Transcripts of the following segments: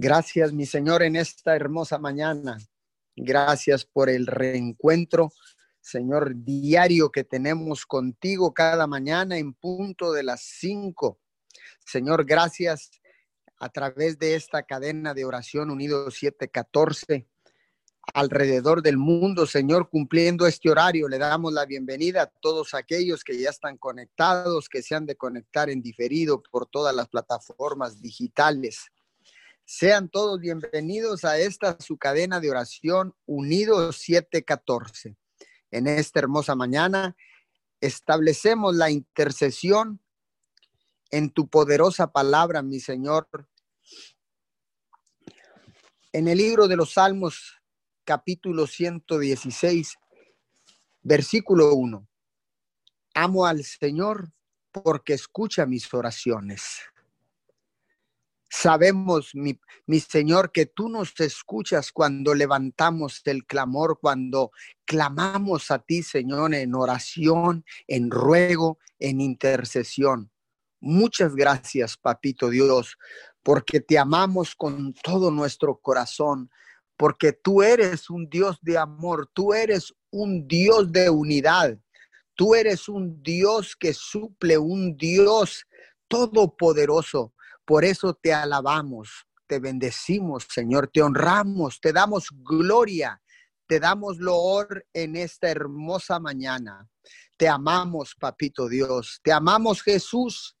Gracias, mi Señor, en esta hermosa mañana. Gracias por el reencuentro, Señor, diario que tenemos contigo cada mañana en punto de las cinco. Señor, gracias a través de esta cadena de oración unido 714 alrededor del mundo, Señor, cumpliendo este horario. Le damos la bienvenida a todos aquellos que ya están conectados, que se han de conectar en diferido por todas las plataformas digitales. Sean todos bienvenidos a esta su cadena de oración Unidos 714. En esta hermosa mañana establecemos la intercesión en tu poderosa palabra, mi Señor. En el libro de los Salmos, capítulo 116, versículo 1. Amo al Señor porque escucha mis oraciones. Sabemos, mi, Señor, que tú nos escuchas cuando levantamos el clamor, cuando clamamos a ti, Señor, en oración, en ruego, en intercesión. Muchas gracias, Papito Dios, porque te amamos con todo nuestro corazón, porque tú eres un Dios de amor, tú eres un Dios de unidad, tú eres un Dios que suple, un Dios todopoderoso por eso te alabamos, te bendecimos, Señor, te honramos, te damos gloria, te damos loor en esta hermosa mañana. Te amamos, Papito Dios, te amamos Jesús,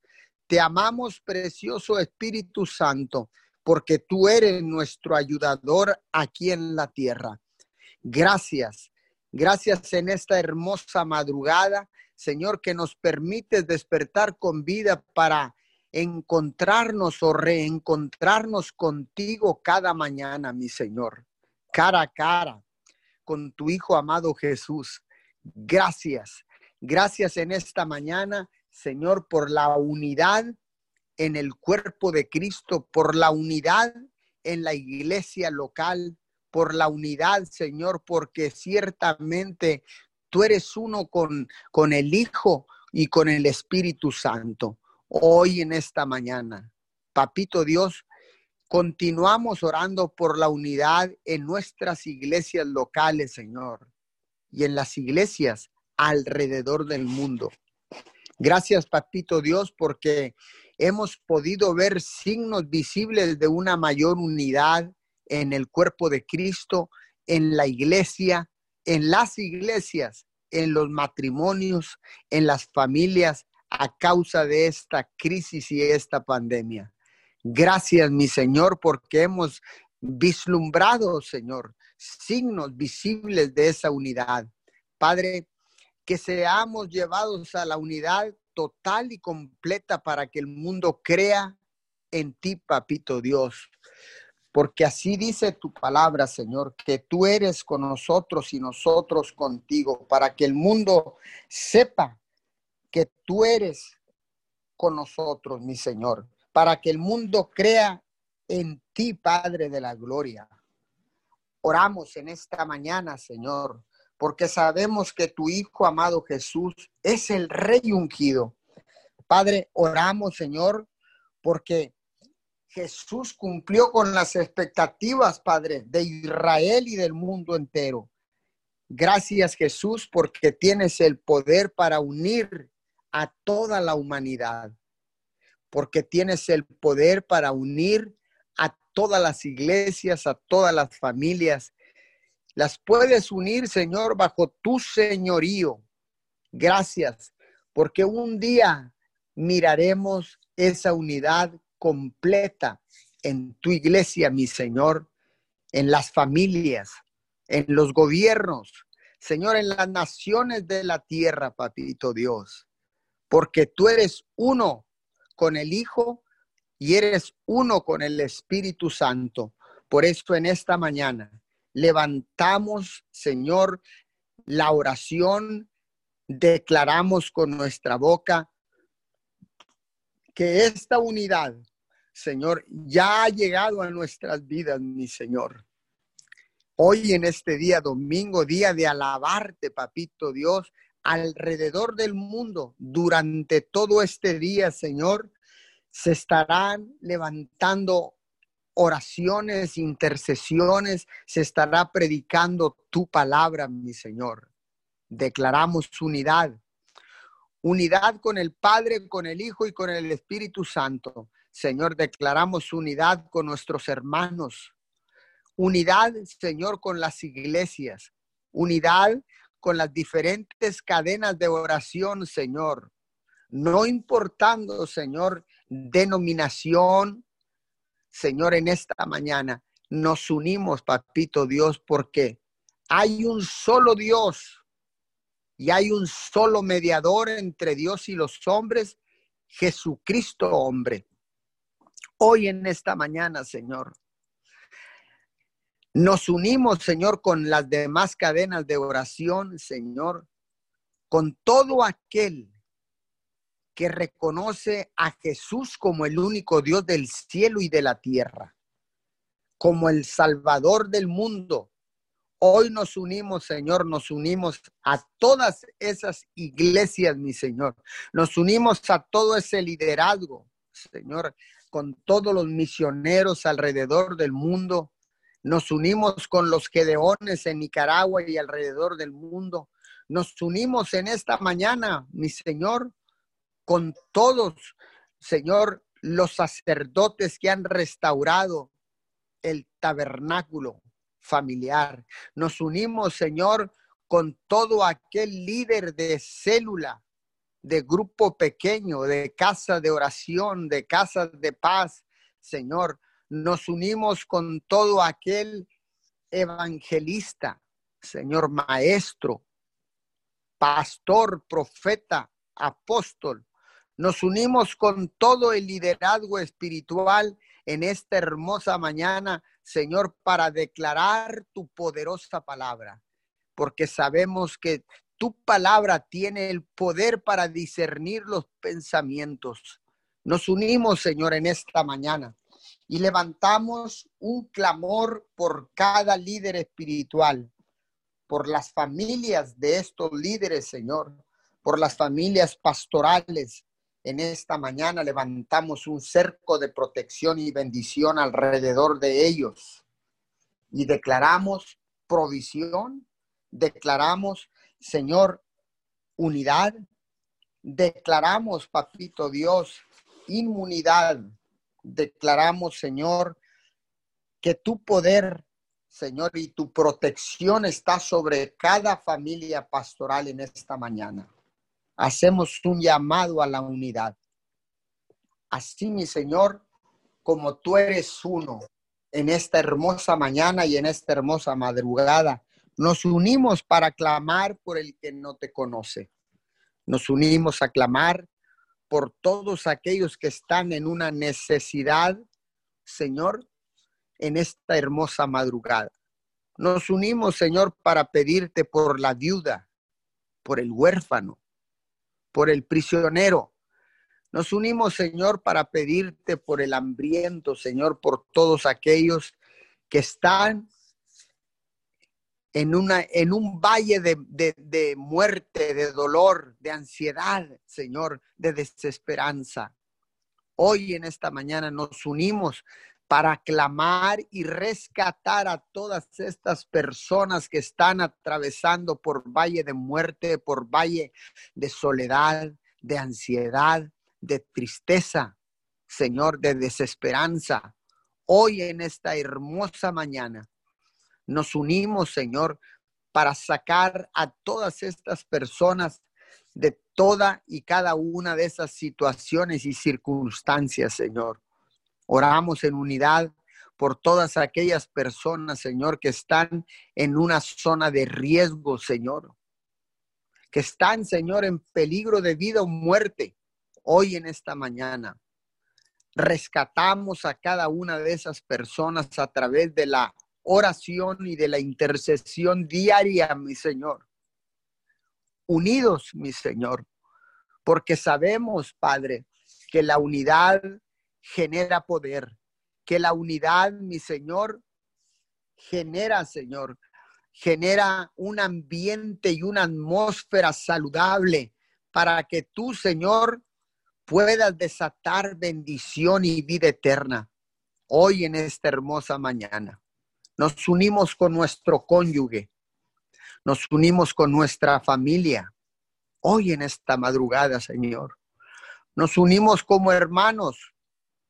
te amamos, precioso Espíritu Santo, porque tú eres nuestro ayudador aquí en la tierra. Gracias, gracias en esta hermosa madrugada, Señor, que nos permites despertar con vida para encontrarnos o reencontrarnos contigo cada mañana, mi Señor, cara a cara, con tu Hijo amado Jesús. Gracias, gracias en esta mañana, Señor, por la unidad en el cuerpo de Cristo, por la unidad en la iglesia local, por la unidad, Señor, porque ciertamente tú eres uno con, con el Hijo y con el Espíritu Santo hoy en esta mañana. Papito Dios, continuamos orando por la unidad en nuestras iglesias locales, Señor, y en las iglesias alrededor del mundo. Gracias, Papito Dios, porque hemos podido ver signos visibles de una mayor unidad en el cuerpo de Cristo, en la iglesia, en las iglesias, en los matrimonios, en las familias, a causa de esta crisis y esta pandemia. Gracias, mi Señor, porque hemos vislumbrado, Señor, signos visibles de esa unidad. Padre, que seamos llevados a la unidad total y completa para que el mundo crea en ti, papito Dios. Porque así dice tu palabra, Señor, que tú eres con nosotros y nosotros contigo, para que el mundo sepa que tú eres con nosotros, mi Señor, para que el mundo crea en ti, Padre de la Gloria. Oramos en esta mañana, Señor, porque sabemos que tu Hijo amado Jesús es el Rey ungido. Padre, oramos, Señor, porque Jesús cumplió con las expectativas, Padre, de Israel y del mundo entero. Gracias, Jesús, porque tienes el poder para unir a toda la humanidad, porque tienes el poder para unir a todas las iglesias, a todas las familias. Las puedes unir, Señor, bajo tu señorío. Gracias, porque un día miraremos esa unidad completa en tu iglesia, mi Señor, en las familias, en los gobiernos, Señor, en las naciones de la tierra, papito Dios porque tú eres uno con el Hijo y eres uno con el Espíritu Santo. Por eso en esta mañana levantamos, Señor, la oración, declaramos con nuestra boca que esta unidad, Señor, ya ha llegado a nuestras vidas, mi Señor. Hoy en este día domingo, día de alabarte, papito Dios, alrededor del mundo durante todo este día, Señor, se estarán levantando oraciones, intercesiones, se estará predicando tu palabra, mi Señor. Declaramos unidad, unidad con el Padre, con el Hijo y con el Espíritu Santo. Señor, declaramos unidad con nuestros hermanos, unidad, Señor, con las iglesias, unidad con las diferentes cadenas de oración, Señor. No importando, Señor, denominación, Señor, en esta mañana nos unimos, papito Dios, porque hay un solo Dios y hay un solo mediador entre Dios y los hombres, Jesucristo hombre. Hoy en esta mañana, Señor, nos unimos, Señor, con las demás cadenas de oración, Señor, con todo aquel que reconoce a Jesús como el único Dios del cielo y de la tierra, como el Salvador del mundo. Hoy nos unimos, Señor, nos unimos a todas esas iglesias, mi Señor. Nos unimos a todo ese liderazgo, Señor, con todos los misioneros alrededor del mundo. Nos unimos con los gedeones en Nicaragua y alrededor del mundo. Nos unimos en esta mañana, mi Señor, con todos, Señor, los sacerdotes que han restaurado el tabernáculo familiar. Nos unimos, Señor, con todo aquel líder de célula, de grupo pequeño, de casa de oración, de casa de paz, Señor. Nos unimos con todo aquel evangelista, Señor, maestro, pastor, profeta, apóstol, nos unimos con todo el liderazgo espiritual en esta hermosa mañana, Señor, para declarar tu poderosa palabra, porque sabemos que tu palabra tiene el poder para discernir los pensamientos. Nos unimos, Señor, en esta mañana y levantamos un clamor por cada líder espiritual, por las familias de estos líderes, Señor, por las familias pastorales, en esta mañana levantamos un cerco de protección y bendición alrededor de ellos y declaramos provisión, declaramos, Señor, unidad, declaramos, Papito Dios, inmunidad, declaramos, Señor, que tu poder, Señor, y tu protección está sobre cada familia pastoral en esta mañana hacemos un llamado a la unidad. Así, mi Señor, como tú eres uno en esta hermosa mañana y en esta hermosa madrugada, nos unimos para clamar por el que no te conoce. Nos unimos a clamar por todos aquellos que están en una necesidad, Señor, en esta hermosa madrugada. Nos unimos, Señor, para pedirte por la viuda, por el huérfano, por el prisionero. Nos unimos, Señor, para pedirte por el hambriento, Señor, por todos aquellos que están en, una, en un valle de, de muerte, de dolor, de ansiedad, Señor, de desesperanza. Hoy en esta mañana nos unimos para clamar y rescatar a todas estas personas que están atravesando por valle de muerte, por valle de soledad, de ansiedad, de tristeza, Señor, de desesperanza. Hoy en esta hermosa mañana nos unimos, Señor, para sacar a todas estas personas de toda y cada una de esas situaciones y circunstancias, Señor. Oramos en unidad por todas aquellas personas, Señor, que están en una zona de riesgo, Señor. Que están, Señor, en peligro de vida o muerte hoy en esta mañana. Rescatamos a cada una de esas personas a través de la oración y de la intercesión diaria, mi Señor. Unidos, mi Señor, porque sabemos, Padre, que la unidad genera poder, que la unidad, mi Señor, genera, Señor, genera un ambiente y una atmósfera saludable para que tú, Señor, puedas desatar bendición y vida eterna. hoy en esta hermosa mañana. Nos unimos con nuestro cónyuge, nos unimos con nuestra familia, hoy en esta madrugada, Señor. Nos unimos como hermanos,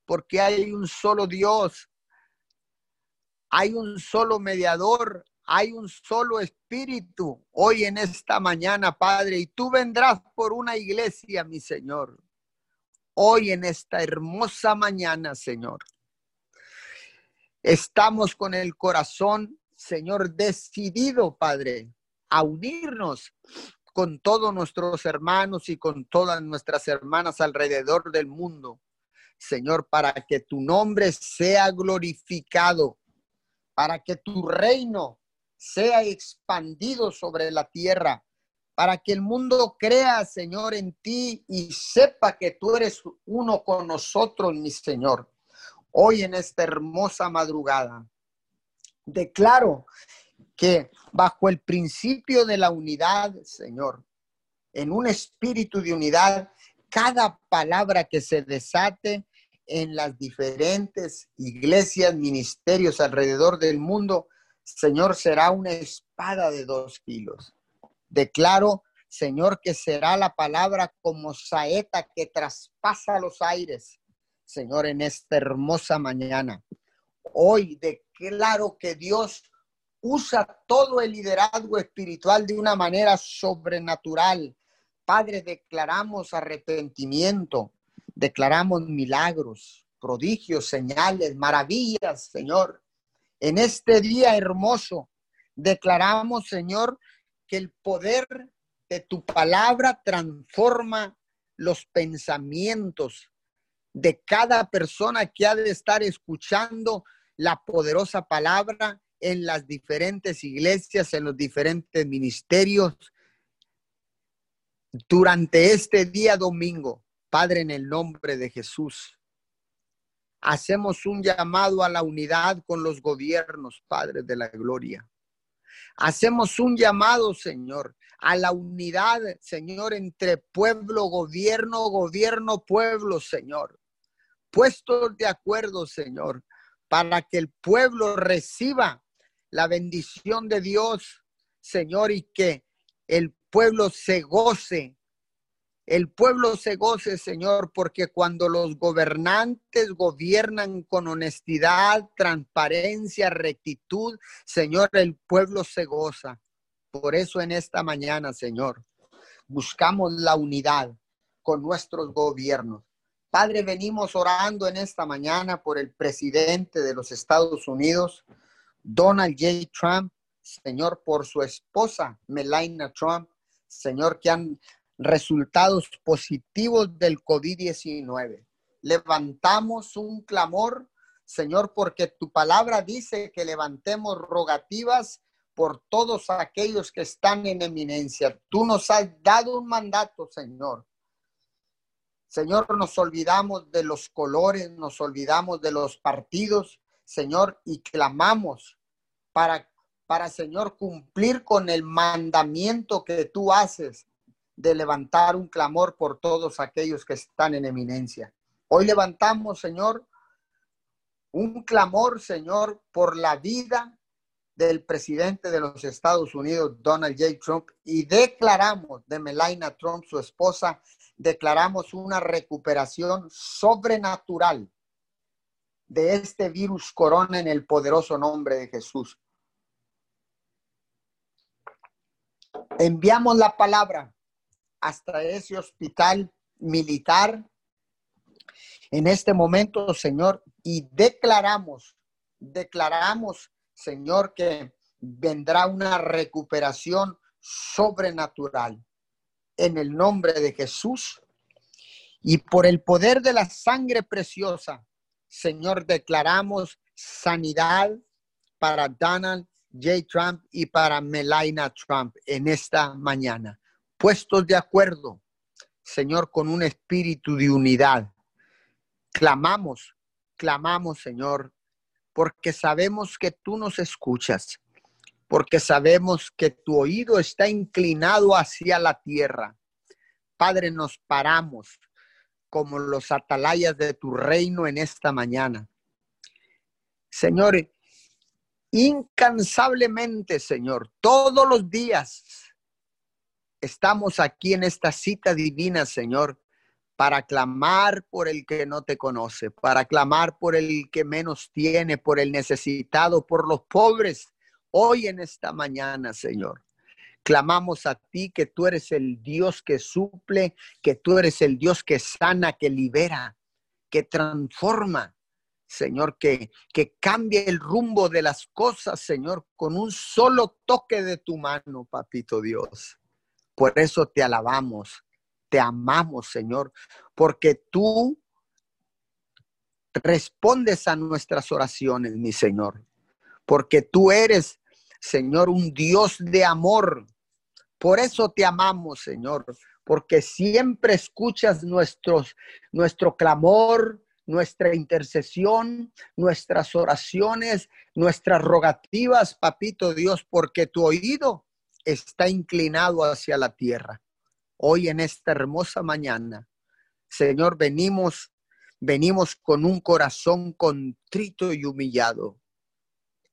porque hay un solo Dios, hay un solo mediador, hay un solo espíritu hoy en esta mañana, Padre, y tú vendrás por una iglesia, mi Señor. Hoy en esta hermosa mañana, Señor. Estamos con el corazón, Señor, decidido, Padre, a unirnos con todos nuestros hermanos y con todas nuestras hermanas alrededor del mundo, Señor, para que tu nombre sea glorificado, para que tu reino sea expandido sobre la tierra, para que el mundo crea, Señor, en ti y sepa que tú eres uno con nosotros, mi Señor. Hoy en esta hermosa madrugada, declaro que bajo el principio de la unidad, Señor, en un espíritu de unidad, cada palabra que se desate en las diferentes iglesias, ministerios alrededor del mundo, Señor, será una espada de dos kilos. Declaro, Señor, que será la palabra como saeta que traspasa los aires, Señor, en esta hermosa mañana. Hoy declaro que Dios usa todo el liderazgo espiritual de una manera sobrenatural. Padre, declaramos arrepentimiento, declaramos milagros, prodigios, señales, maravillas, Señor. En este día hermoso, declaramos, Señor, que el poder de tu palabra transforma los pensamientos de cada persona que ha de estar escuchando la poderosa palabra en las diferentes iglesias, en los diferentes ministerios. Durante este día domingo, Padre, en el nombre de Jesús, hacemos un llamado a la unidad con los gobiernos, Padre de la Gloria. Hacemos un llamado, Señor, a la unidad, Señor, entre pueblo, gobierno, gobierno, pueblo, Señor. Puestos de acuerdo, Señor, para que el pueblo reciba la bendición de Dios, Señor, y que el pueblo se goce. El pueblo se goce, Señor, porque cuando los gobernantes gobiernan con honestidad, transparencia, rectitud, Señor, el pueblo se goza. Por eso en esta mañana, Señor, buscamos la unidad con nuestros gobiernos. Padre, venimos orando en esta mañana por el presidente de los Estados Unidos, Donald J. Trump, Señor, por su esposa Melania Trump, Señor, que han resultados positivos del COVID-19. Levantamos un clamor, Señor, porque tu palabra dice que levantemos rogativas por todos aquellos que están en eminencia. Tú nos has dado un mandato, Señor. Señor, nos olvidamos de los colores, nos olvidamos de los partidos, Señor, y clamamos para, para, Señor, cumplir con el mandamiento que tú haces de levantar un clamor por todos aquellos que están en eminencia. Hoy levantamos, Señor, un clamor, Señor, por la vida del presidente de los Estados Unidos, Donald J. Trump, y declaramos de Melania Trump, su esposa, declaramos una recuperación sobrenatural de este virus corona en el poderoso nombre de Jesús. Enviamos la palabra hasta ese hospital militar en este momento, Señor, y declaramos, declaramos, Señor, que vendrá una recuperación sobrenatural en el nombre de Jesús y por el poder de la sangre preciosa Señor, declaramos sanidad para Donald J. Trump y para Melania Trump en esta mañana. Puestos de acuerdo, Señor, con un espíritu de unidad. Clamamos, clamamos, Señor, porque sabemos que tú nos escuchas, porque sabemos que tu oído está inclinado hacia la tierra. Padre, nos paramos como los atalayas de tu reino en esta mañana. Señor, incansablemente, Señor, todos los días estamos aquí en esta cita divina, Señor, para clamar por el que no te conoce, para clamar por el que menos tiene, por el necesitado, por los pobres. Hoy en esta mañana, Señor, clamamos a ti que tú eres el Dios que suple, que tú eres el Dios que sana, que libera, que transforma. Señor, que, que el rumbo de las cosas, Señor, con un solo toque de tu mano, papito Dios. Por eso te alabamos, te amamos, Señor, porque tú respondes a nuestras oraciones, mi Señor, porque tú eres, Señor, un Dios de amor. Por eso te amamos, Señor, porque siempre escuchas nuestros, nuestro clamor, nuestra intercesión, nuestras oraciones, nuestras rogativas, papito Dios, porque tu oído está inclinado hacia la tierra. Hoy en esta hermosa mañana, Señor, venimos, venimos con un corazón contrito y humillado.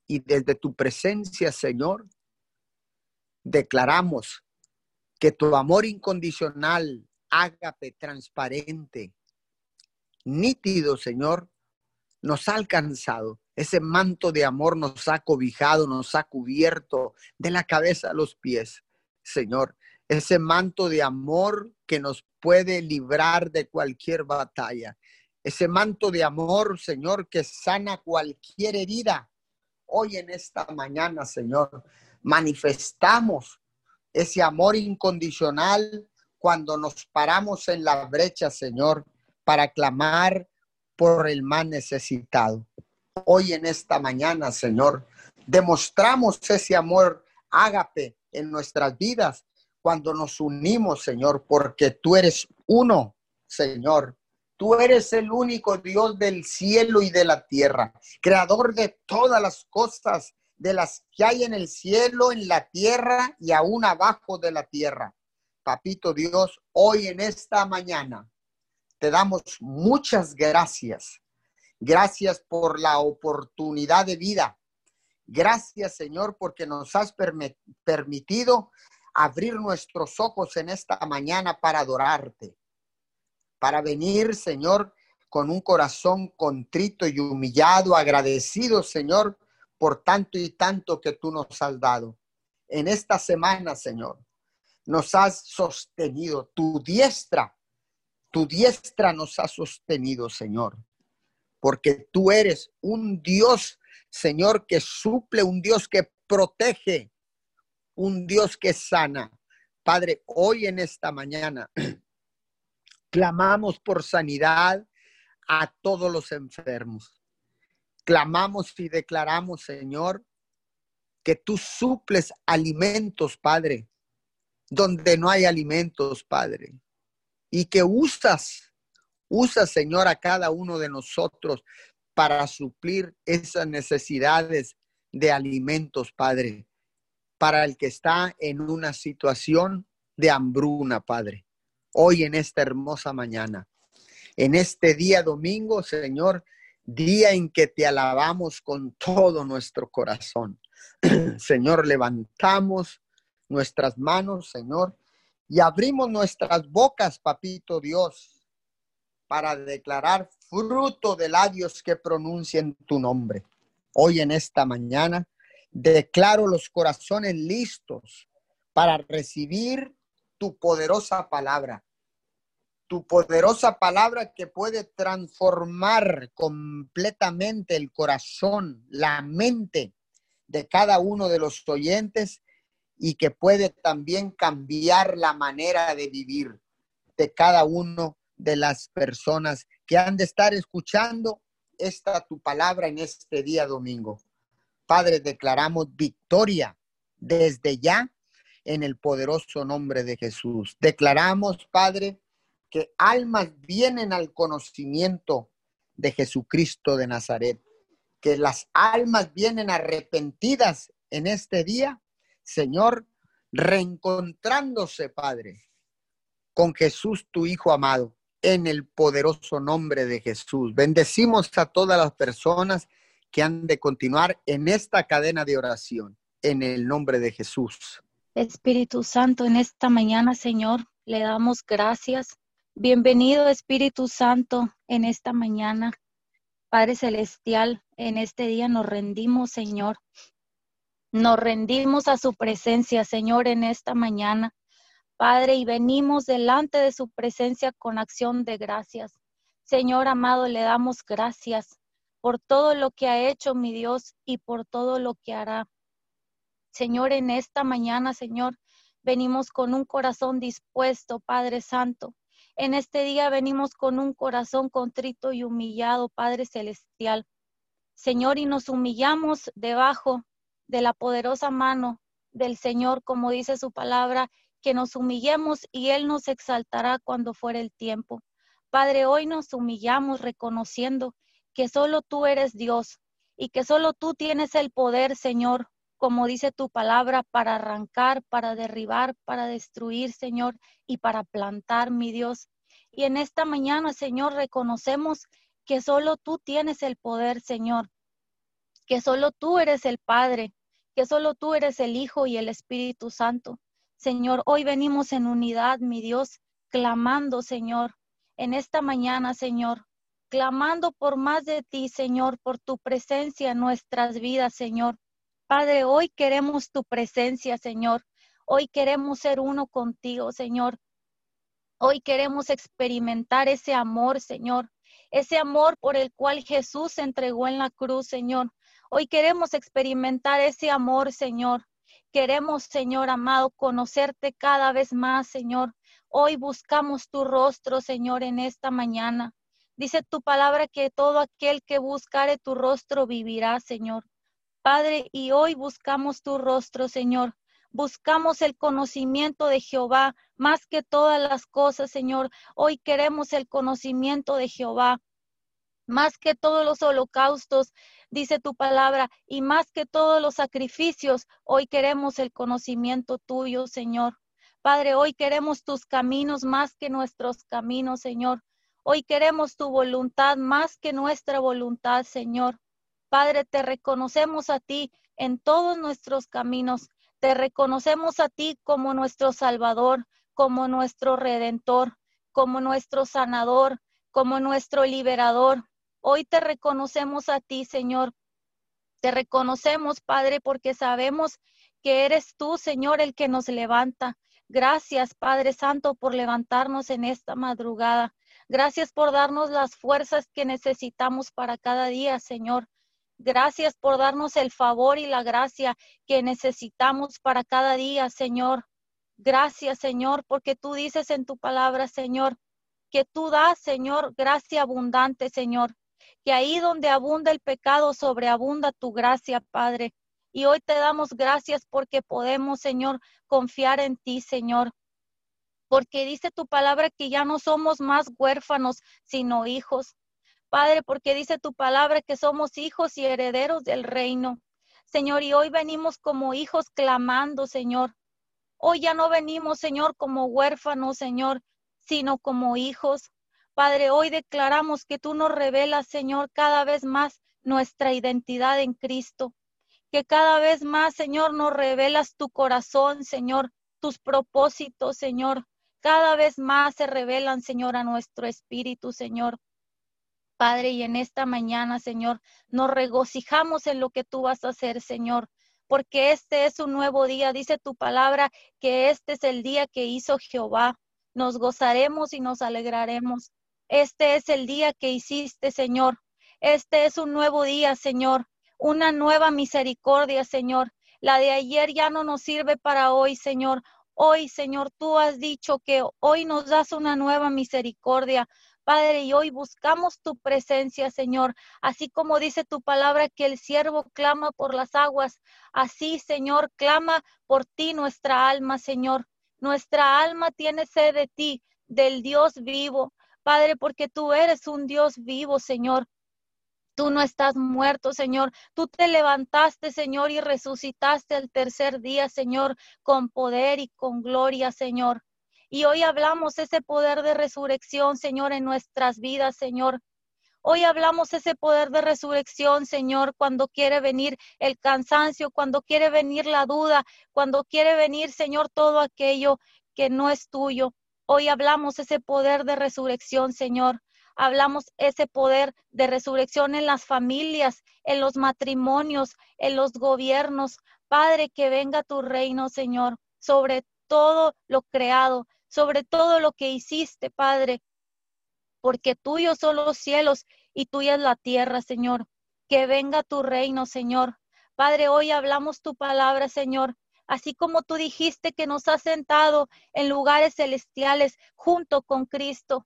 Y desde tu presencia, Señor, declaramos que tu amor incondicional, ágape, transparente, nítido, Señor, nos ha alcanzado. Ese manto de amor nos ha cobijado, nos ha cubierto de la cabeza a los pies, Señor. Ese manto de amor que nos puede librar de cualquier batalla. Ese manto de amor, Señor, que sana cualquier herida. Hoy en esta mañana, Señor, manifestamos ese amor incondicional cuando nos paramos en la brecha, Señor, para clamar por el más necesitado hoy en esta mañana, Señor. Demostramos ese amor ágape en nuestras vidas cuando nos unimos, Señor, porque tú eres uno, Señor. Tú eres el único Dios del cielo y de la tierra, creador de todas las cosas, de las que hay en el cielo, en la tierra y aún abajo de la tierra. Papito Dios, hoy en esta mañana te damos muchas gracias Gracias por la oportunidad de vida. Gracias, Señor, porque nos has permitido abrir nuestros ojos en esta mañana para adorarte, para venir, Señor, con un corazón contrito y humillado, agradecido, Señor, por tanto y tanto que tú nos has dado. En esta semana, Señor, nos has sostenido, tu diestra, tu diestra nos ha sostenido, Señor porque tú eres un Dios, Señor, que suple, un Dios que protege, un Dios que sana. Padre, hoy en esta mañana clamamos por sanidad a todos los enfermos. Clamamos y declaramos, Señor, que tú suples alimentos, Padre, donde no hay alimentos, Padre, y que usas Usa, Señor, a cada uno de nosotros para suplir esas necesidades de alimentos, Padre, para el que está en una situación de hambruna, Padre. Hoy en esta hermosa mañana, en este día domingo, Señor, día en que te alabamos con todo nuestro corazón. Señor, levantamos nuestras manos, Señor, y abrimos nuestras bocas, papito Dios, para declarar fruto de labios que pronuncien tu nombre. Hoy en esta mañana declaro los corazones listos para recibir tu poderosa palabra. Tu poderosa palabra que puede transformar completamente el corazón, la mente de cada uno de los oyentes y que puede también cambiar la manera de vivir de cada uno de las personas que han de estar escuchando esta tu palabra en este día domingo. Padre, declaramos victoria desde ya en el poderoso nombre de Jesús. Declaramos, Padre, que almas vienen al conocimiento de Jesucristo de Nazaret, que las almas vienen arrepentidas en este día, Señor, reencontrándose, Padre, con Jesús, tu Hijo amado en el poderoso nombre de Jesús. Bendecimos a todas las personas que han de continuar en esta cadena de oración, en el nombre de Jesús. Espíritu Santo, en esta mañana, Señor, le damos gracias. Bienvenido, Espíritu Santo, en esta mañana. Padre Celestial, en este día nos rendimos, Señor. Nos rendimos a su presencia, Señor, en esta mañana. Padre, y venimos delante de su presencia con acción de gracias. Señor amado, le damos gracias por todo lo que ha hecho mi Dios y por todo lo que hará. Señor, en esta mañana, Señor, venimos con un corazón dispuesto, Padre Santo. En este día venimos con un corazón contrito y humillado, Padre Celestial. Señor, y nos humillamos debajo de la poderosa mano del Señor, como dice su palabra, que nos humillemos y Él nos exaltará cuando fuere el tiempo. Padre, hoy nos humillamos reconociendo que solo tú eres Dios y que solo tú tienes el poder, Señor, como dice tu palabra, para arrancar, para derribar, para destruir, Señor, y para plantar, mi Dios. Y en esta mañana, Señor, reconocemos que solo tú tienes el poder, Señor, que solo tú eres el Padre, que solo tú eres el Hijo y el Espíritu Santo. Señor, hoy venimos en unidad, mi Dios, clamando, Señor, en esta mañana, Señor, clamando por más de ti, Señor, por tu presencia en nuestras vidas, Señor. Padre, hoy queremos tu presencia, Señor. Hoy queremos ser uno contigo, Señor. Hoy queremos experimentar ese amor, Señor. Ese amor por el cual Jesús se entregó en la cruz, Señor. Hoy queremos experimentar ese amor, Señor. Queremos, Señor amado, conocerte cada vez más, Señor. Hoy buscamos tu rostro, Señor, en esta mañana. Dice tu palabra que todo aquel que buscare tu rostro vivirá, Señor. Padre, y hoy buscamos tu rostro, Señor. Buscamos el conocimiento de Jehová más que todas las cosas, Señor. Hoy queremos el conocimiento de Jehová más que todos los holocaustos, dice tu palabra, y más que todos los sacrificios, hoy queremos el conocimiento tuyo, Señor. Padre, hoy queremos tus caminos más que nuestros caminos, Señor. Hoy queremos tu voluntad más que nuestra voluntad, Señor. Padre, te reconocemos a ti en todos nuestros caminos. Te reconocemos a ti como nuestro Salvador, como nuestro Redentor, como nuestro sanador, como nuestro liberador. Hoy te reconocemos a ti, Señor. Te reconocemos, Padre, porque sabemos que eres tú, Señor, el que nos levanta. Gracias, Padre Santo, por levantarnos en esta madrugada. Gracias por darnos las fuerzas que necesitamos para cada día, Señor. Gracias por darnos el favor y la gracia que necesitamos para cada día, Señor. Gracias, Señor, porque tú dices en tu palabra, Señor, que tú das, Señor, gracia abundante, Señor que ahí donde abunda el pecado, sobreabunda tu gracia, Padre. Y hoy te damos gracias porque podemos, Señor, confiar en ti, Señor. Porque dice tu palabra que ya no somos más huérfanos, sino hijos. Padre, porque dice tu palabra que somos hijos y herederos del reino. Señor, y hoy venimos como hijos clamando, Señor. Hoy ya no venimos, Señor, como huérfanos, Señor, sino como hijos. Padre, hoy declaramos que tú nos revelas, Señor, cada vez más nuestra identidad en Cristo. Que cada vez más, Señor, nos revelas tu corazón, Señor, tus propósitos, Señor. Cada vez más se revelan, Señor, a nuestro espíritu, Señor. Padre, y en esta mañana, Señor, nos regocijamos en lo que tú vas a hacer, Señor, porque este es un nuevo día. Dice tu palabra que este es el día que hizo Jehová. Nos gozaremos y nos alegraremos. Este es el día que hiciste, Señor. Este es un nuevo día, Señor. Una nueva misericordia, Señor. La de ayer ya no nos sirve para hoy, Señor. Hoy, Señor, tú has dicho que hoy nos das una nueva misericordia. Padre, y hoy buscamos tu presencia, Señor, así como dice tu palabra que el siervo clama por las aguas, así, Señor, clama por ti nuestra alma, Señor. Nuestra alma tiene sed de ti, del Dios vivo. Padre, porque tú eres un Dios vivo, Señor. Tú no estás muerto, Señor. Tú te levantaste, Señor, y resucitaste el tercer día, Señor, con poder y con gloria, Señor. Y hoy hablamos ese poder de resurrección, Señor, en nuestras vidas, Señor. Hoy hablamos ese poder de resurrección, Señor, cuando quiere venir el cansancio, cuando quiere venir la duda, cuando quiere venir, Señor, todo aquello que no es tuyo. Hoy hablamos ese poder de resurrección, Señor. Hablamos ese poder de resurrección en las familias, en los matrimonios, en los gobiernos. Padre, que venga tu reino, Señor, sobre todo lo creado, sobre todo lo que hiciste, Padre, porque tuyos son los cielos y tuya es la tierra, Señor. Que venga tu reino, Señor. Padre, hoy hablamos tu palabra, Señor, así como tú dijiste que nos has sentado en lugares celestiales junto con Cristo,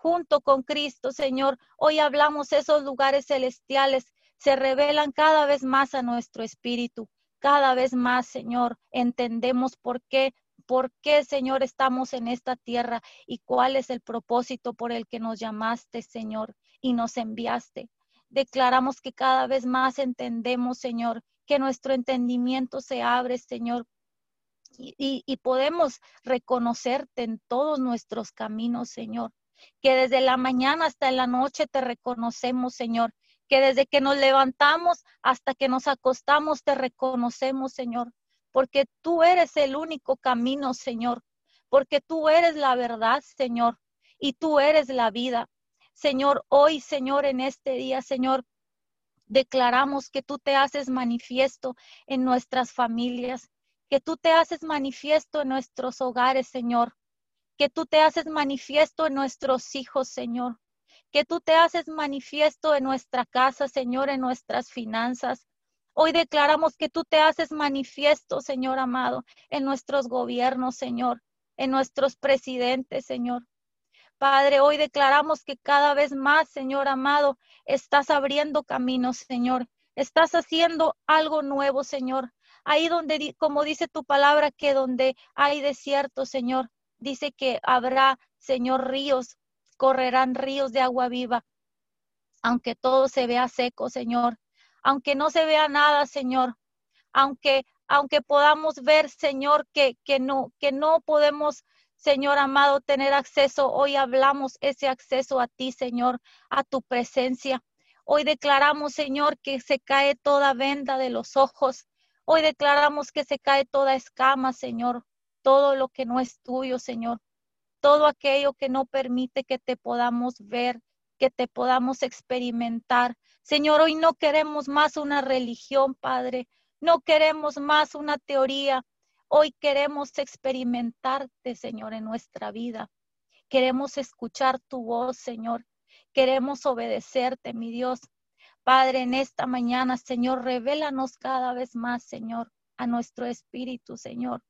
junto con Cristo, Señor. Hoy hablamos esos lugares celestiales, se revelan cada vez más a nuestro espíritu, cada vez más, Señor. Entendemos por qué, por qué, Señor, estamos en esta tierra y cuál es el propósito por el que nos llamaste, Señor, y nos enviaste. Declaramos que cada vez más entendemos, Señor, que nuestro entendimiento se abre, Señor, y, y, podemos reconocerte en todos nuestros caminos, Señor. Que desde la mañana hasta la noche te reconocemos, Señor. Que desde que nos levantamos hasta que nos acostamos te reconocemos, Señor. Porque tú eres el único camino, Señor. Porque tú eres la verdad, Señor. Y tú eres la vida. Señor, hoy, Señor, en este día, Señor, declaramos que tú te haces manifiesto en nuestras familias, que tú te haces manifiesto en nuestros hogares, Señor, que tú te haces manifiesto en nuestros hijos, Señor, que tú te haces manifiesto en nuestra casa, Señor, en nuestras finanzas. Hoy declaramos que tú te haces manifiesto, Señor amado, en nuestros gobiernos, Señor, en nuestros presidentes, Señor. Padre, hoy declaramos que cada vez más, Señor amado, estás abriendo caminos, Señor. Estás haciendo algo nuevo, Señor. Ahí donde, como dice tu palabra, que donde hay desierto, Señor, dice que habrá, Señor, ríos, correrán ríos de agua viva. Aunque todo se vea seco, Señor. Aunque no se vea nada, Señor. Aunque, aunque podamos ver, Señor, que, que no, que no podemos Señor amado, tener acceso. Hoy hablamos ese acceso a ti, Señor, a tu presencia. Hoy declaramos, Señor, que se cae toda venda de los ojos. Hoy declaramos que se cae toda escama, Señor. Todo lo que no es tuyo, Señor. Todo aquello que no permite que te podamos ver, que te podamos experimentar. Señor, hoy no queremos más una religión, Padre. No queremos más una teoría. Hoy queremos experimentarte, Señor, en nuestra vida. Queremos escuchar tu voz, Señor. Queremos obedecerte, mi Dios. Padre, en esta mañana, Señor, revélanos cada vez más, Señor, a nuestro espíritu, Señor.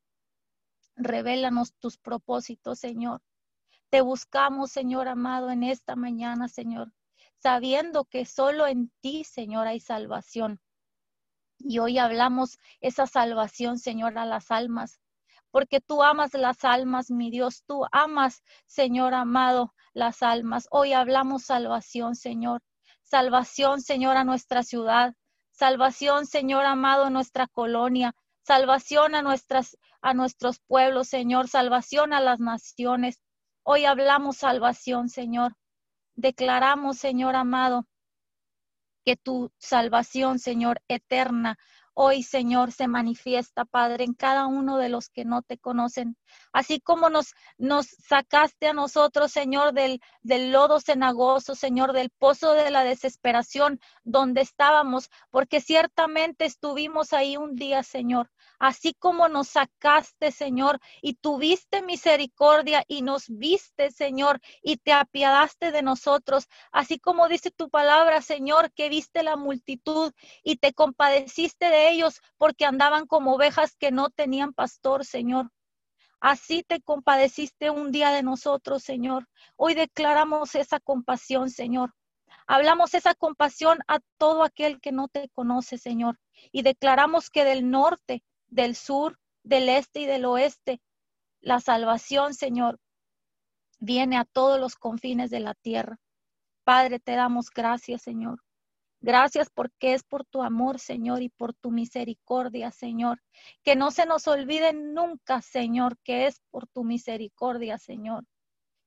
Revélanos tus propósitos, Señor. Te buscamos, Señor amado, en esta mañana, Señor, sabiendo que solo en ti, Señor, hay salvación. Y hoy hablamos esa salvación, Señor, a las almas, porque tú amas las almas, mi Dios, tú amas, Señor amado, las almas. Hoy hablamos salvación, Señor. Salvación, Señor, a nuestra ciudad. Salvación, Señor amado, a nuestra colonia. Salvación a, nuestras, a nuestros pueblos, Señor. Salvación a las naciones. Hoy hablamos salvación, Señor. Declaramos, Señor amado, que tu salvación, Señor, eterna, hoy, Señor, se manifiesta, Padre, en cada uno de los que no te conocen. Así como nos, nos sacaste a nosotros, Señor, del, del lodo cenagoso, Señor, del pozo de la desesperación donde estábamos, porque ciertamente estuvimos ahí un día, Señor así como nos sacaste, Señor, y tuviste misericordia y nos viste, Señor, y te apiadaste de nosotros, así como dice tu palabra, Señor, que viste la multitud y te compadeciste de ellos porque andaban como ovejas que no tenían pastor, Señor. Así te compadeciste un día de nosotros, Señor. Hoy declaramos esa compasión, Señor. Hablamos esa compasión a todo aquel que no te conoce, Señor. Y declaramos que del norte, del sur, del este y del oeste. La salvación, Señor, viene a todos los confines de la tierra. Padre, te damos gracias, Señor. Gracias porque es por tu amor, Señor, y por tu misericordia, Señor. Que no se nos olvide nunca, Señor, que es por tu misericordia, Señor.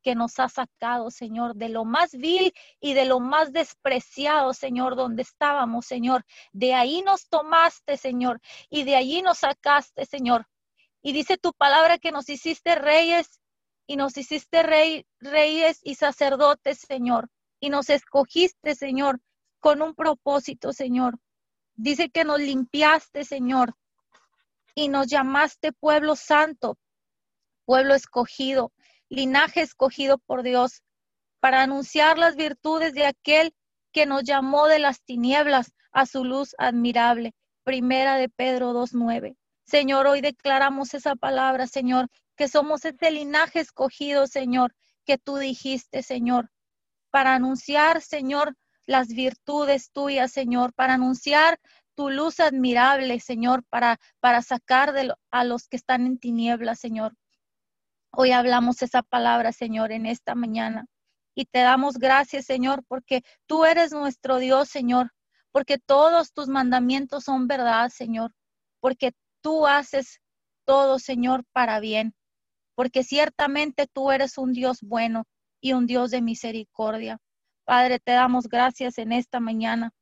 Que nos has sacado, Señor, de lo más vil y de lo más despreciado, Señor, donde estábamos, Señor. De ahí nos tomaste, Señor, y de allí nos sacaste, Señor. Y dice tu palabra que nos hiciste reyes y nos hiciste rey, reyes y sacerdotes, Señor. Y nos escogiste, Señor, con un propósito, Señor. Dice que nos limpiaste, Señor, y nos llamaste pueblo santo, pueblo escogido, linaje escogido por Dios, para anunciar las virtudes de aquel que nos llamó de las tinieblas a su luz admirable. Primera de Pedro 2.9. Señor, hoy declaramos esa palabra, Señor, que somos ese linaje escogido, Señor, que tú dijiste, Señor, para anunciar, Señor, las virtudes tuyas, Señor, para anunciar tu luz admirable, Señor, para, para sacar de a los que están en tinieblas, Señor. Hoy hablamos esa palabra, Señor, en esta mañana. Y te damos gracias, Señor, porque tú eres nuestro Dios, Señor, porque todos tus mandamientos son verdad, Señor, porque tú haces todo, Señor, para bien, porque ciertamente tú eres un Dios bueno y un Dios de misericordia. Padre, te damos gracias en esta mañana.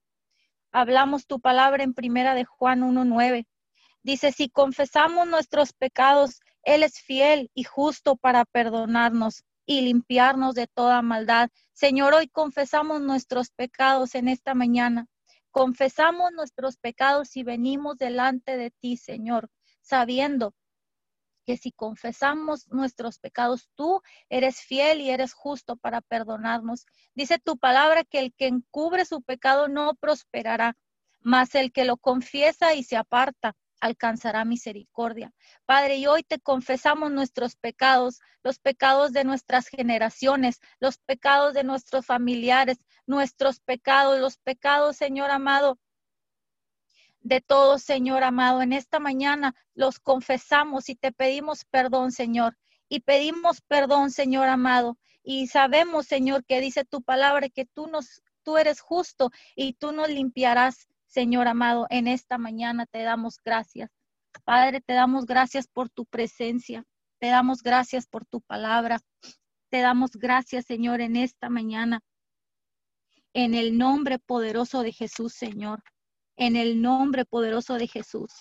Hablamos tu palabra en primera de Juan 1.9. Dice, si confesamos nuestros pecados, Él es fiel y justo para perdonarnos y limpiarnos de toda maldad. Señor, hoy confesamos nuestros pecados en esta mañana. Confesamos nuestros pecados y venimos delante de ti, Señor, sabiendo que si confesamos nuestros pecados, tú eres fiel y eres justo para perdonarnos. Dice tu palabra que el que encubre su pecado no prosperará, mas el que lo confiesa y se aparta alcanzará misericordia. Padre, y hoy te confesamos nuestros pecados, los pecados de nuestras generaciones, los pecados de nuestros familiares, nuestros pecados, los pecados, Señor amado, de todos, Señor amado. En esta mañana los confesamos y te pedimos perdón, Señor. Y pedimos perdón, Señor amado. Y sabemos, Señor, que dice tu palabra que tú nos tú eres justo y tú nos limpiarás, Señor amado. En esta mañana te damos gracias. Padre, te damos gracias por tu presencia. Te damos gracias por tu palabra. Te damos gracias, Señor, en esta mañana. En el nombre poderoso de Jesús, Señor en el nombre poderoso de Jesús.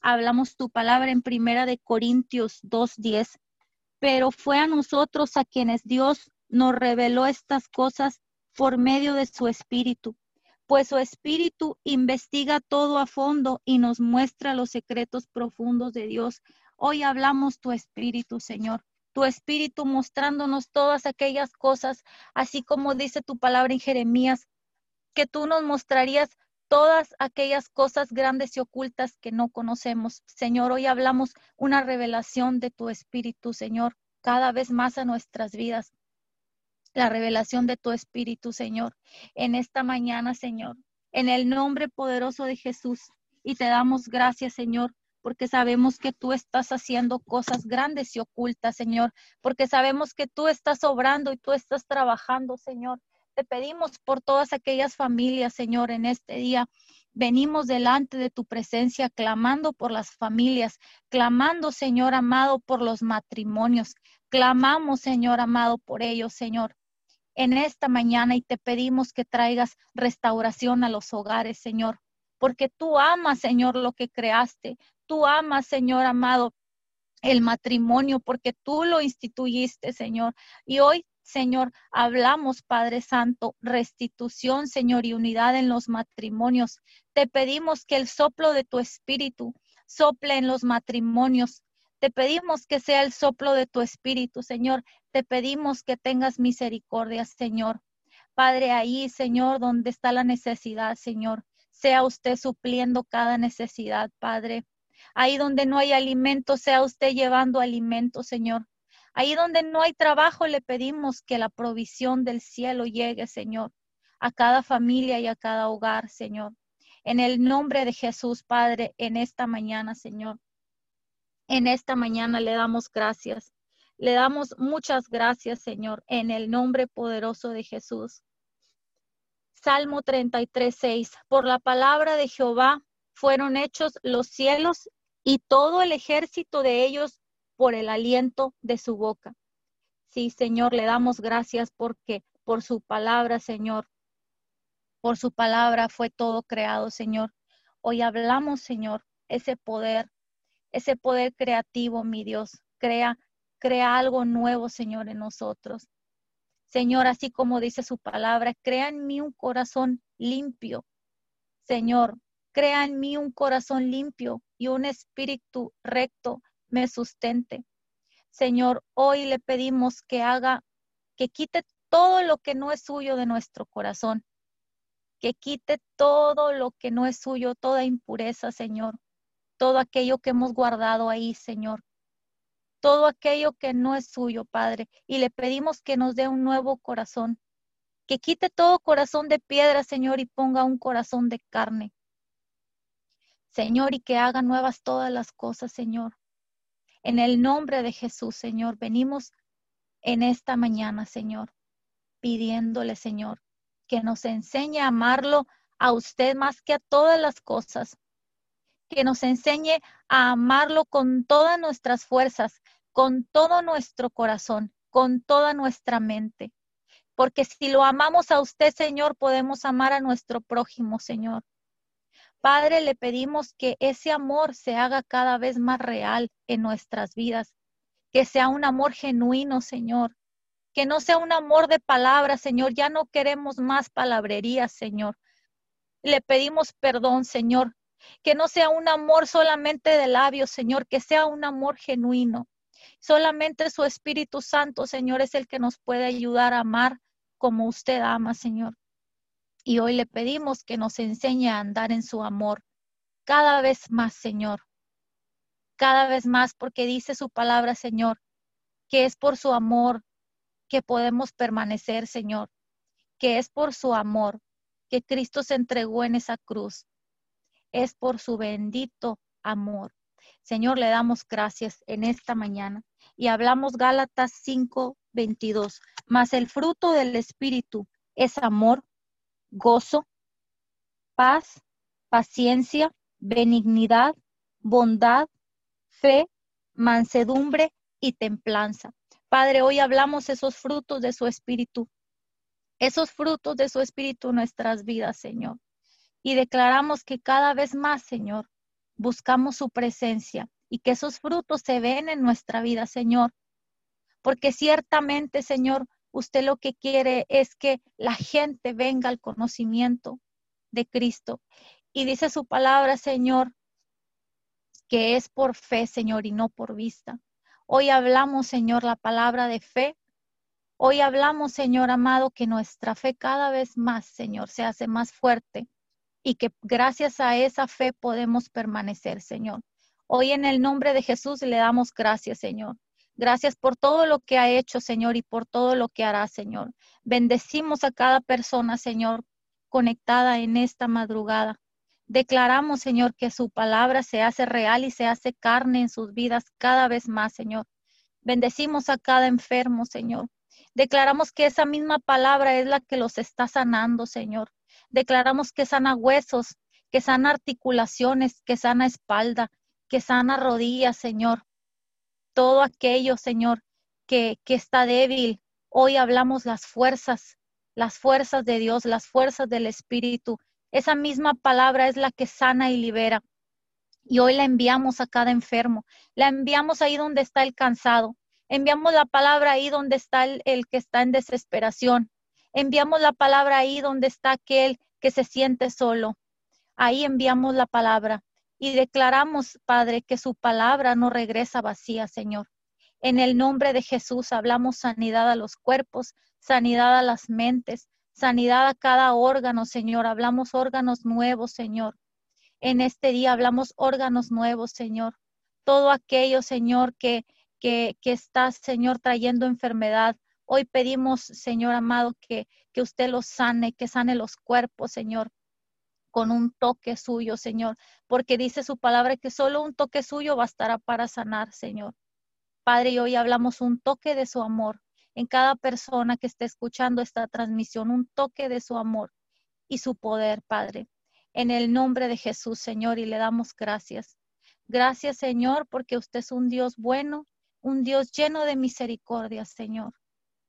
Hablamos tu palabra en Primera de Corintios 2:10, pero fue a nosotros a quienes Dios nos reveló estas cosas por medio de su espíritu, pues su espíritu investiga todo a fondo y nos muestra los secretos profundos de Dios. Hoy hablamos tu espíritu, Señor tu espíritu mostrándonos todas aquellas cosas, así como dice tu palabra en Jeremías, que tú nos mostrarías todas aquellas cosas grandes y ocultas que no conocemos. Señor, hoy hablamos una revelación de tu Espíritu, Señor, cada vez más a nuestras vidas. La revelación de tu Espíritu, Señor, en esta mañana, Señor, en el nombre poderoso de Jesús. Y te damos gracias, Señor, porque sabemos que tú estás haciendo cosas grandes y ocultas, Señor, porque sabemos que tú estás obrando y tú estás trabajando, Señor. Te pedimos por todas aquellas familias, Señor, en este día. Venimos delante de tu presencia clamando por las familias, clamando, Señor amado, por los matrimonios. Clamamos, Señor amado, por ellos, Señor en esta mañana y te pedimos que traigas restauración a los hogares, Señor, porque tú amas, Señor, lo que creaste. Tú amas, Señor amado, el matrimonio porque tú lo instituiste, Señor. Y hoy Señor, hablamos, Padre Santo, restitución, Señor, y unidad en los matrimonios. Te pedimos que el soplo de tu espíritu sople en los matrimonios. Te pedimos que sea el soplo de tu espíritu, Señor. Te pedimos que tengas misericordia, Señor. Padre, ahí, Señor, donde está la necesidad, Señor, sea usted supliendo cada necesidad, Padre. Ahí donde no hay alimento, sea usted llevando alimento, Señor. Ahí donde no hay trabajo, le pedimos que la provisión del cielo llegue, Señor, a cada familia y a cada hogar, Señor. En el nombre de Jesús, Padre, en esta mañana, Señor. En esta mañana le damos gracias. Le damos muchas gracias, Señor, en el nombre poderoso de Jesús. Salmo 33, 6. Por la palabra de Jehová fueron hechos los cielos y todo el ejército de ellos por el aliento de su boca. Sí, Señor, le damos gracias porque por su palabra, Señor, por su palabra fue todo creado, Señor. Hoy hablamos, Señor, ese poder, ese poder creativo, mi Dios. Crea, crea algo nuevo, Señor, en nosotros. Señor, así como dice su palabra, crea en mí un corazón limpio. Señor, crea en mí un corazón limpio y un espíritu recto me sustente. Señor, hoy le pedimos que haga, que quite todo lo que no es suyo de nuestro corazón, que quite todo lo que no es suyo, toda impureza, Señor, todo aquello que hemos guardado ahí, Señor, todo aquello que no es suyo, Padre, y le pedimos que nos dé un nuevo corazón, que quite todo corazón de piedra, Señor, y ponga un corazón de carne. Señor, y que haga nuevas todas las cosas, Señor. En el nombre de Jesús, Señor, venimos en esta mañana, Señor, pidiéndole, Señor, que nos enseñe a amarlo a usted más que a todas las cosas, que nos enseñe a amarlo con todas nuestras fuerzas, con todo nuestro corazón, con toda nuestra mente. Porque si lo amamos a usted, Señor, podemos amar a nuestro prójimo, Señor. Padre, le pedimos que ese amor se haga cada vez más real en nuestras vidas, que sea un amor genuino, Señor, que no sea un amor de palabras, Señor. Ya no queremos más palabrerías, Señor. Le pedimos perdón, Señor, que no sea un amor solamente de labios, Señor, que sea un amor genuino. Solamente su Espíritu Santo, Señor, es el que nos puede ayudar a amar como usted ama, Señor. Y hoy le pedimos que nos enseñe a andar en su amor cada vez más, Señor. Cada vez más, porque dice su palabra, Señor, que es por su amor que podemos permanecer, Señor, que es por su amor que Cristo se entregó en esa cruz. Es por su bendito amor. Señor, le damos gracias en esta mañana y hablamos Gálatas 5, 22. Mas el fruto del Espíritu es amor, gozo, paz, paciencia, benignidad, bondad, fe, mansedumbre y templanza. Padre, hoy hablamos esos frutos de su espíritu, esos frutos de su espíritu en nuestras vidas, Señor. Y declaramos que cada vez más, Señor, buscamos su presencia y que esos frutos se ven en nuestra vida, Señor. Porque ciertamente, Señor, Usted lo que quiere es que la gente venga al conocimiento de Cristo. Y dice su palabra, Señor, que es por fe, Señor, y no por vista. Hoy hablamos, Señor, la palabra de fe. Hoy hablamos, Señor amado, que nuestra fe cada vez más, Señor, se hace más fuerte y que gracias a esa fe podemos permanecer, Señor. Hoy en el nombre de Jesús le damos gracias, Señor. Gracias por todo lo que ha hecho, Señor, y por todo lo que hará, Señor. Bendecimos a cada persona, Señor, conectada en esta madrugada. Declaramos, Señor, que su palabra se hace real y se hace carne en sus vidas cada vez más, Señor. Bendecimos a cada enfermo, Señor. Declaramos que esa misma palabra es la que los está sanando, Señor. Declaramos que sana huesos, que sana articulaciones, que sana espalda, que sana rodillas, Señor todo aquello, Señor, que, que está débil. Hoy hablamos las fuerzas, las fuerzas de Dios, las fuerzas del Espíritu. Esa misma palabra es la que sana y libera. Y hoy la enviamos a cada enfermo. La enviamos ahí donde está el cansado. Enviamos la palabra ahí donde está el, el, que está en desesperación. Enviamos la palabra ahí donde está aquel que se siente solo. Ahí enviamos la palabra. Y declaramos, Padre, que su palabra no regresa vacía, Señor. En el nombre de Jesús hablamos sanidad a los cuerpos, sanidad a las mentes, sanidad a cada órgano, Señor. Hablamos órganos nuevos, Señor. En este día hablamos órganos nuevos, Señor. Todo aquello, Señor, que, que, que está, Señor, trayendo enfermedad. Hoy pedimos, Señor amado, que, que usted los sane, que sane los cuerpos, Señor con un toque suyo, Señor, porque dice su palabra que solo un toque suyo bastará para sanar, Señor. Padre, y hoy hablamos un toque de su amor en cada persona que esté escuchando esta transmisión, un toque de su amor y su poder, Padre. En el nombre de Jesús, Señor, y le damos gracias. Gracias, Señor, porque usted es un Dios bueno, un Dios lleno de misericordia, Señor.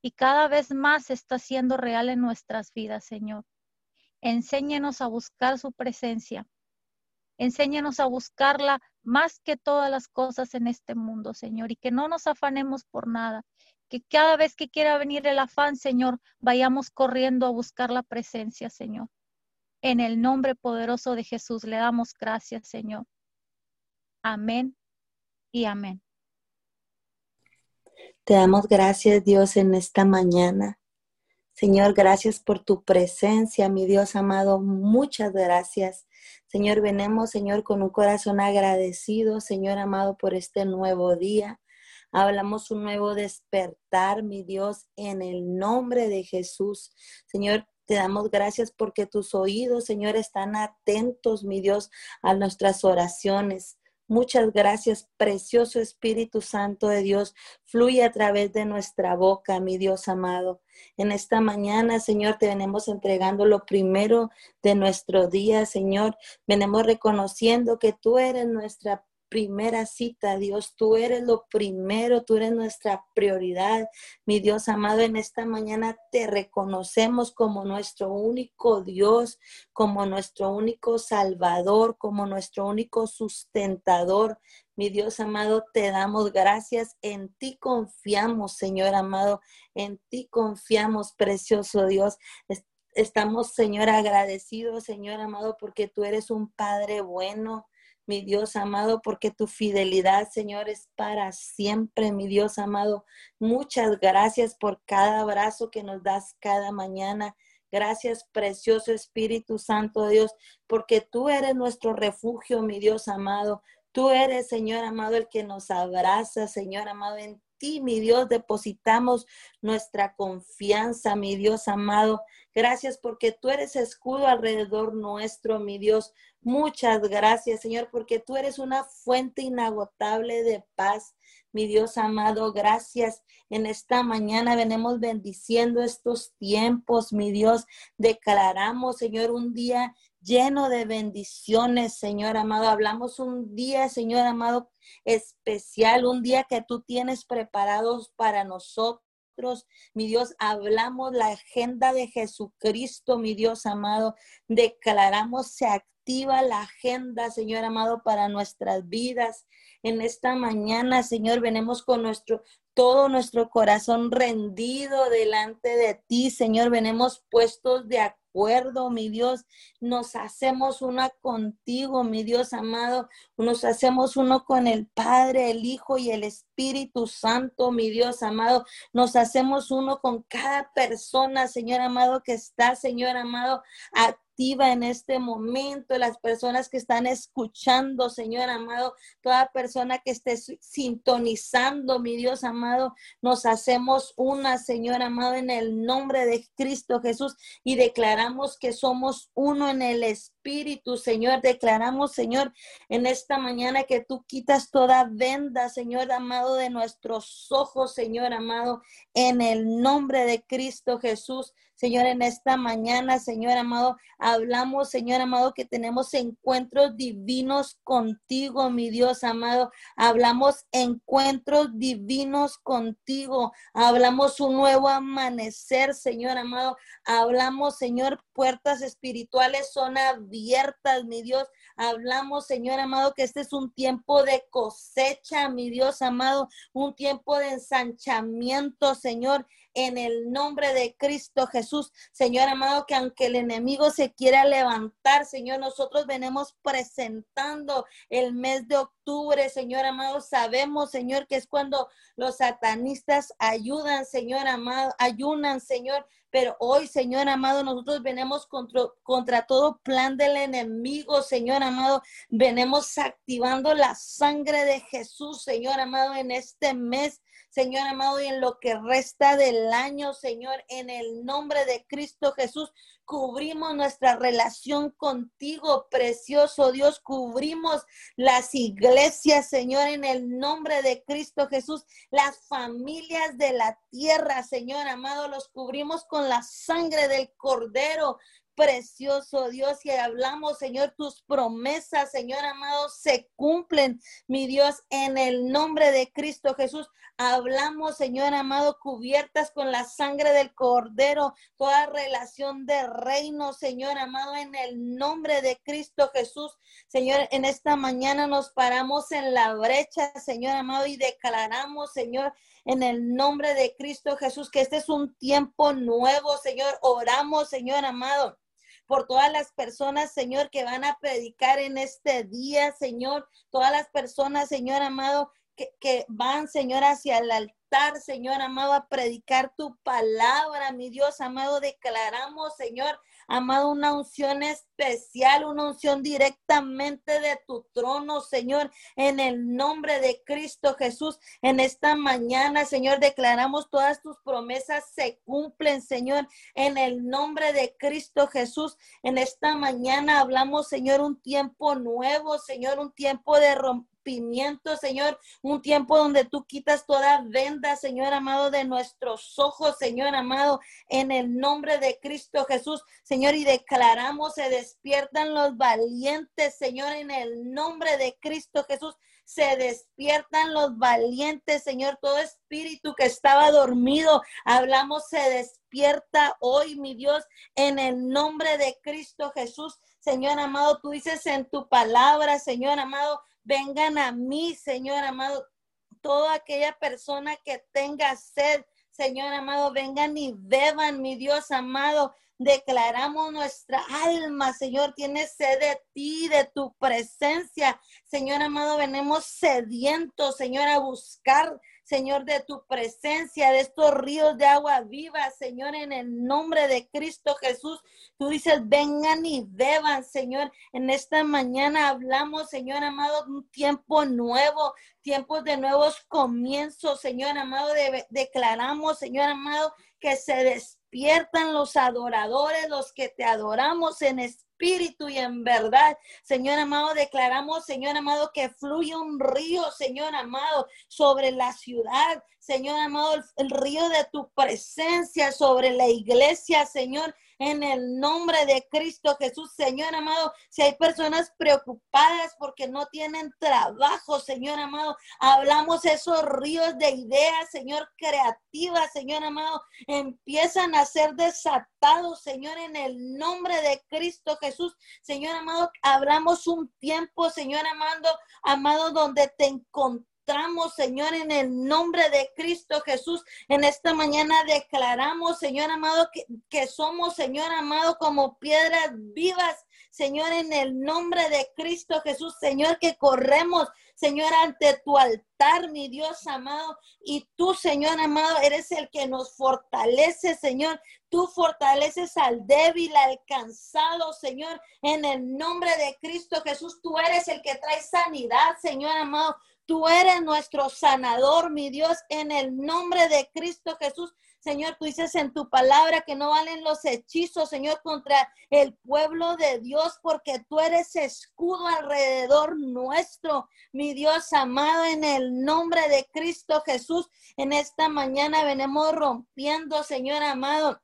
Y cada vez más está siendo real en nuestras vidas, Señor. Enséñenos a buscar su presencia. Enséñanos a buscarla más que todas las cosas en este mundo, Señor, y que no nos afanemos por nada, que cada vez que quiera venir el afán, Señor, vayamos corriendo a buscar la presencia, Señor. En el nombre poderoso de Jesús le damos gracias, Señor. Amén y amén. Te damos gracias, Dios, en esta mañana. Señor, gracias por tu presencia, mi Dios amado. Muchas gracias. Señor, venemos, Señor, con un corazón agradecido, Señor amado, por este nuevo día. Hablamos un nuevo despertar, mi Dios, en el nombre de Jesús. Señor, te damos gracias porque tus oídos, Señor, están atentos, mi Dios, a nuestras oraciones. Muchas gracias, precioso Espíritu Santo de Dios. Fluye a través de nuestra boca, mi Dios amado. En esta mañana, Señor, te venimos entregando lo primero de nuestro día, Señor. Venimos reconociendo que tú eres nuestra primera cita, Dios. Tú eres lo primero, tú eres nuestra prioridad. Mi Dios amado, en esta mañana te reconocemos como nuestro único Dios, como nuestro único Salvador, como nuestro único sustentador. Mi Dios amado, te damos gracias. En ti confiamos, Señor amado. En ti confiamos, precioso Dios. Estamos, Señor, agradecidos, Señor amado, porque tú eres un Padre bueno mi Dios amado, porque tu fidelidad, Señor, es para siempre, mi Dios amado. Muchas gracias por cada abrazo que nos das cada mañana. Gracias, precioso Espíritu Santo Dios, porque tú eres nuestro refugio, mi Dios amado. Tú eres, Señor amado, el que nos abraza, Señor amado. En ti, mi Dios, depositamos nuestra confianza, mi Dios amado. Gracias porque tú eres escudo alrededor nuestro, mi Dios. Muchas gracias, Señor, porque tú eres una fuente inagotable de paz. Mi Dios amado, gracias. En esta mañana venimos bendiciendo estos tiempos, mi Dios. Declaramos, Señor, un día lleno de bendiciones, Señor amado. Hablamos un día, Señor amado, especial, un día que tú tienes preparados para nosotros. Mi Dios, hablamos la agenda de Jesucristo, mi Dios amado. Declaramos, se activa la agenda, Señor amado, para nuestras vidas. En esta mañana, Señor, venimos con nuestro todo nuestro corazón rendido delante de ti, Señor. Venimos puestos de acuerdo mi Dios. Nos hacemos una contigo, mi Dios amado. Nos hacemos uno con el Padre, el Hijo y el Espíritu Santo, mi Dios amado. Nos hacemos uno con cada persona, Señor amado, que está, Señor amado, en este momento, las personas que están escuchando, Señor amado, toda persona que esté sintonizando, mi Dios amado, nos hacemos una, Señor amado, en el nombre de Cristo Jesús y declaramos que somos uno en el Espíritu, Señor. Declaramos, Señor, en esta mañana que tú quitas toda venda, Señor amado, de nuestros ojos, Señor amado, en el nombre de Cristo Jesús. Señor, en esta mañana, Señor amado, hablamos, Señor amado, que tenemos encuentros divinos contigo, mi Dios amado. Hablamos encuentros divinos contigo. Hablamos un nuevo amanecer, Señor amado. Hablamos, Señor, puertas espirituales son abiertas, mi Dios. Hablamos, Señor amado, que este es un tiempo de cosecha, mi Dios amado, un tiempo de ensanchamiento, Señor en el nombre de Cristo Jesús. Señor amado, que aunque el enemigo se quiera levantar, Señor, nosotros venimos presentando el mes de octubre, Señor amado. Sabemos, Señor, que es cuando los satanistas ayudan, Señor amado, ayunan, Señor. Pero hoy, Señor amado, nosotros venimos contra, contra todo plan del enemigo, Señor amado. Venimos activando la sangre de Jesús, Señor amado, en este mes Señor amado, y en lo que resta del año, Señor, en el nombre de Cristo Jesús, cubrimos nuestra relación contigo, precioso Dios, cubrimos las iglesias, Señor, en el nombre de Cristo Jesús, las familias de la tierra, Señor amado, los cubrimos con la sangre del Cordero, precioso Dios, y hablamos, Señor, tus promesas, Señor amado, se cumplen, mi Dios, en el nombre de Cristo Jesús. Hablamos, Señor amado, cubiertas con la sangre del Cordero, toda relación de reino, Señor amado, en el nombre de Cristo Jesús. Señor, en esta mañana nos paramos en la brecha, Señor amado, y declaramos, Señor, en el nombre de Cristo Jesús, que este es un tiempo nuevo, Señor. Oramos, Señor amado por todas las personas, Señor, que van a predicar en este día, Señor. Todas las personas, Señor amado, que, van, Señor, hacia el altar, Señor amado, a predicar tu palabra, mi Dios amado. Declaramos, Señor, amado, una unción especial, una unción directamente de tu trono, Señor, en el nombre de Cristo Jesús. En esta mañana, Señor, declaramos todas tus promesas se cumplen, Señor, en el nombre de Cristo Jesús. En esta mañana hablamos, Señor, un tiempo nuevo, Señor, un tiempo de romper Señor, un tiempo donde tú quitas toda venda, Señor amado, de nuestros ojos, Señor amado, en el nombre de Cristo Jesús, Señor, y declaramos, se despiertan los valientes, Señor, en el nombre de Cristo Jesús. Se despiertan los valientes, Señor, todo espíritu que estaba dormido, hablamos, se despierta hoy, mi Dios, en el nombre de Cristo Jesús. Señor amado, tú dices en tu palabra, Señor amado, Vengan a mí, Señor amado, toda aquella persona que tenga sed, Señor amado, vengan y beban, mi Dios amado. Declaramos nuestra alma, Señor, tiene sed de ti, de tu presencia. Señor amado, venimos sedientos, Señor, a buscar Señor, de tu presencia, de estos ríos de agua viva, Señor, en el nombre de Cristo Jesús. Tú dices, vengan y beban, Señor. En esta mañana hablamos, Señor amado, un tiempo nuevo, tiempos de nuevos comienzos, Señor amado. declaramos, Señor amado, que se despiertan los adoradores, los que te adoramos en espíritu espíritu y en verdad. Señor amado, declaramos, Señor amado, que fluye un río, Señor amado, sobre la ciudad. Señor amado, el, río de tu presencia sobre la iglesia, Señor en el nombre de Cristo Jesús, Señor amado. Si hay personas preocupadas porque no tienen trabajo, Señor amado, hablamos esos ríos de ideas, Señor, creativas, Señor amado, empiezan a ser desatados, Señor, en el nombre de Cristo Jesús. Señor amado, hablamos un tiempo, Señor amado, amado, donde te encontramos Señor, en el nombre de Cristo Jesús. En esta mañana declaramos, Señor amado, que, que somos, Señor amado, como piedras vivas, Señor, en el nombre de Cristo Jesús, Señor, que corremos, Señor, ante tu altar, mi Dios amado. Y tú, Señor amado, eres el que nos fortalece, Señor. Tú fortaleces al débil, al cansado, Señor. En el nombre de Cristo Jesús, tú eres el que trae sanidad, Señor amado. Tú eres nuestro sanador, mi Dios, en el nombre de Cristo Jesús. Señor, tú dices en tu palabra que no valen los hechizos, Señor, contra el pueblo de Dios, porque tú eres escudo alrededor nuestro, mi Dios amado, en el nombre de Cristo Jesús. En esta mañana venimos rompiendo, Señor amado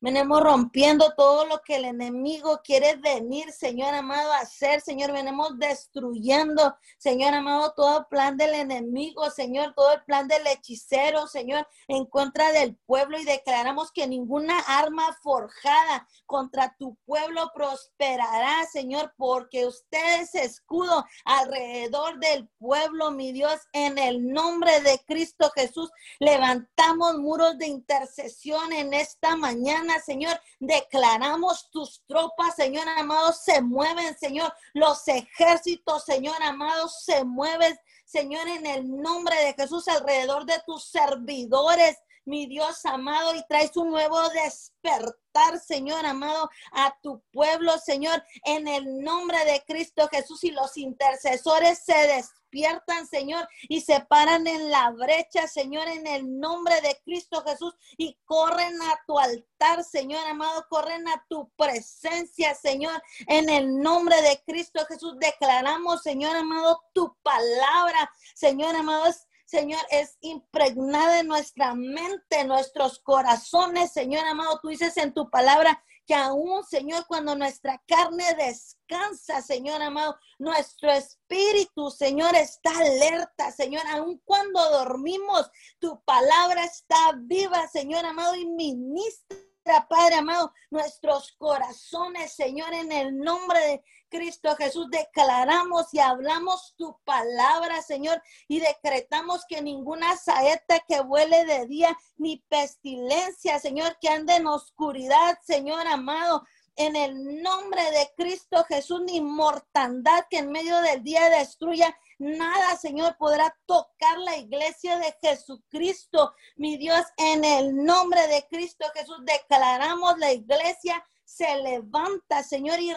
Venimos rompiendo todo lo que el enemigo quiere venir, Señor amado, a hacer. Señor, venimos destruyendo, Señor amado, todo plan del enemigo, Señor, todo el plan del hechicero, Señor, en contra del pueblo y declaramos que ninguna arma forjada contra tu pueblo prosperará, Señor, porque usted es escudo alrededor del pueblo, mi Dios, en el nombre de Cristo Jesús. Levantamos muros de intercesión en esta mañana Señor, declaramos tus tropas, Señor amado, se mueven, Señor. Los ejércitos, Señor amado, se mueven, Señor, en el nombre de Jesús alrededor de tus servidores mi Dios amado, y traes un nuevo despertar, Señor amado, a tu pueblo, Señor, en el nombre de Cristo Jesús. Y los intercesores se despiertan, Señor, y se paran en la brecha, Señor, en el nombre de Cristo Jesús, y corren a tu altar, Señor amado, corren a tu presencia, Señor, en el nombre de Cristo Jesús. Declaramos, Señor amado, tu palabra, Señor amado, Señor, es impregnada en nuestra mente, nuestros corazones, Señor amado. Tú dices en tu palabra que aún, Señor, cuando nuestra carne descansa, Señor amado, nuestro espíritu, Señor, está alerta, Señor, aún cuando dormimos, tu palabra está viva, Señor amado, y ministra Padre amado, nuestros corazones, Señor, en el nombre de Cristo Jesús, declaramos y hablamos tu palabra, Señor, y decretamos que ninguna saeta que vuele de día, ni pestilencia, Señor, que ande en oscuridad, Señor amado, en el nombre de Cristo Jesús, ni mortandad que en medio del día destruya. Nada, Señor, podrá tocar la iglesia de Jesucristo. Mi Dios, en el nombre de Cristo Jesús, declaramos la iglesia se levanta, Señor, y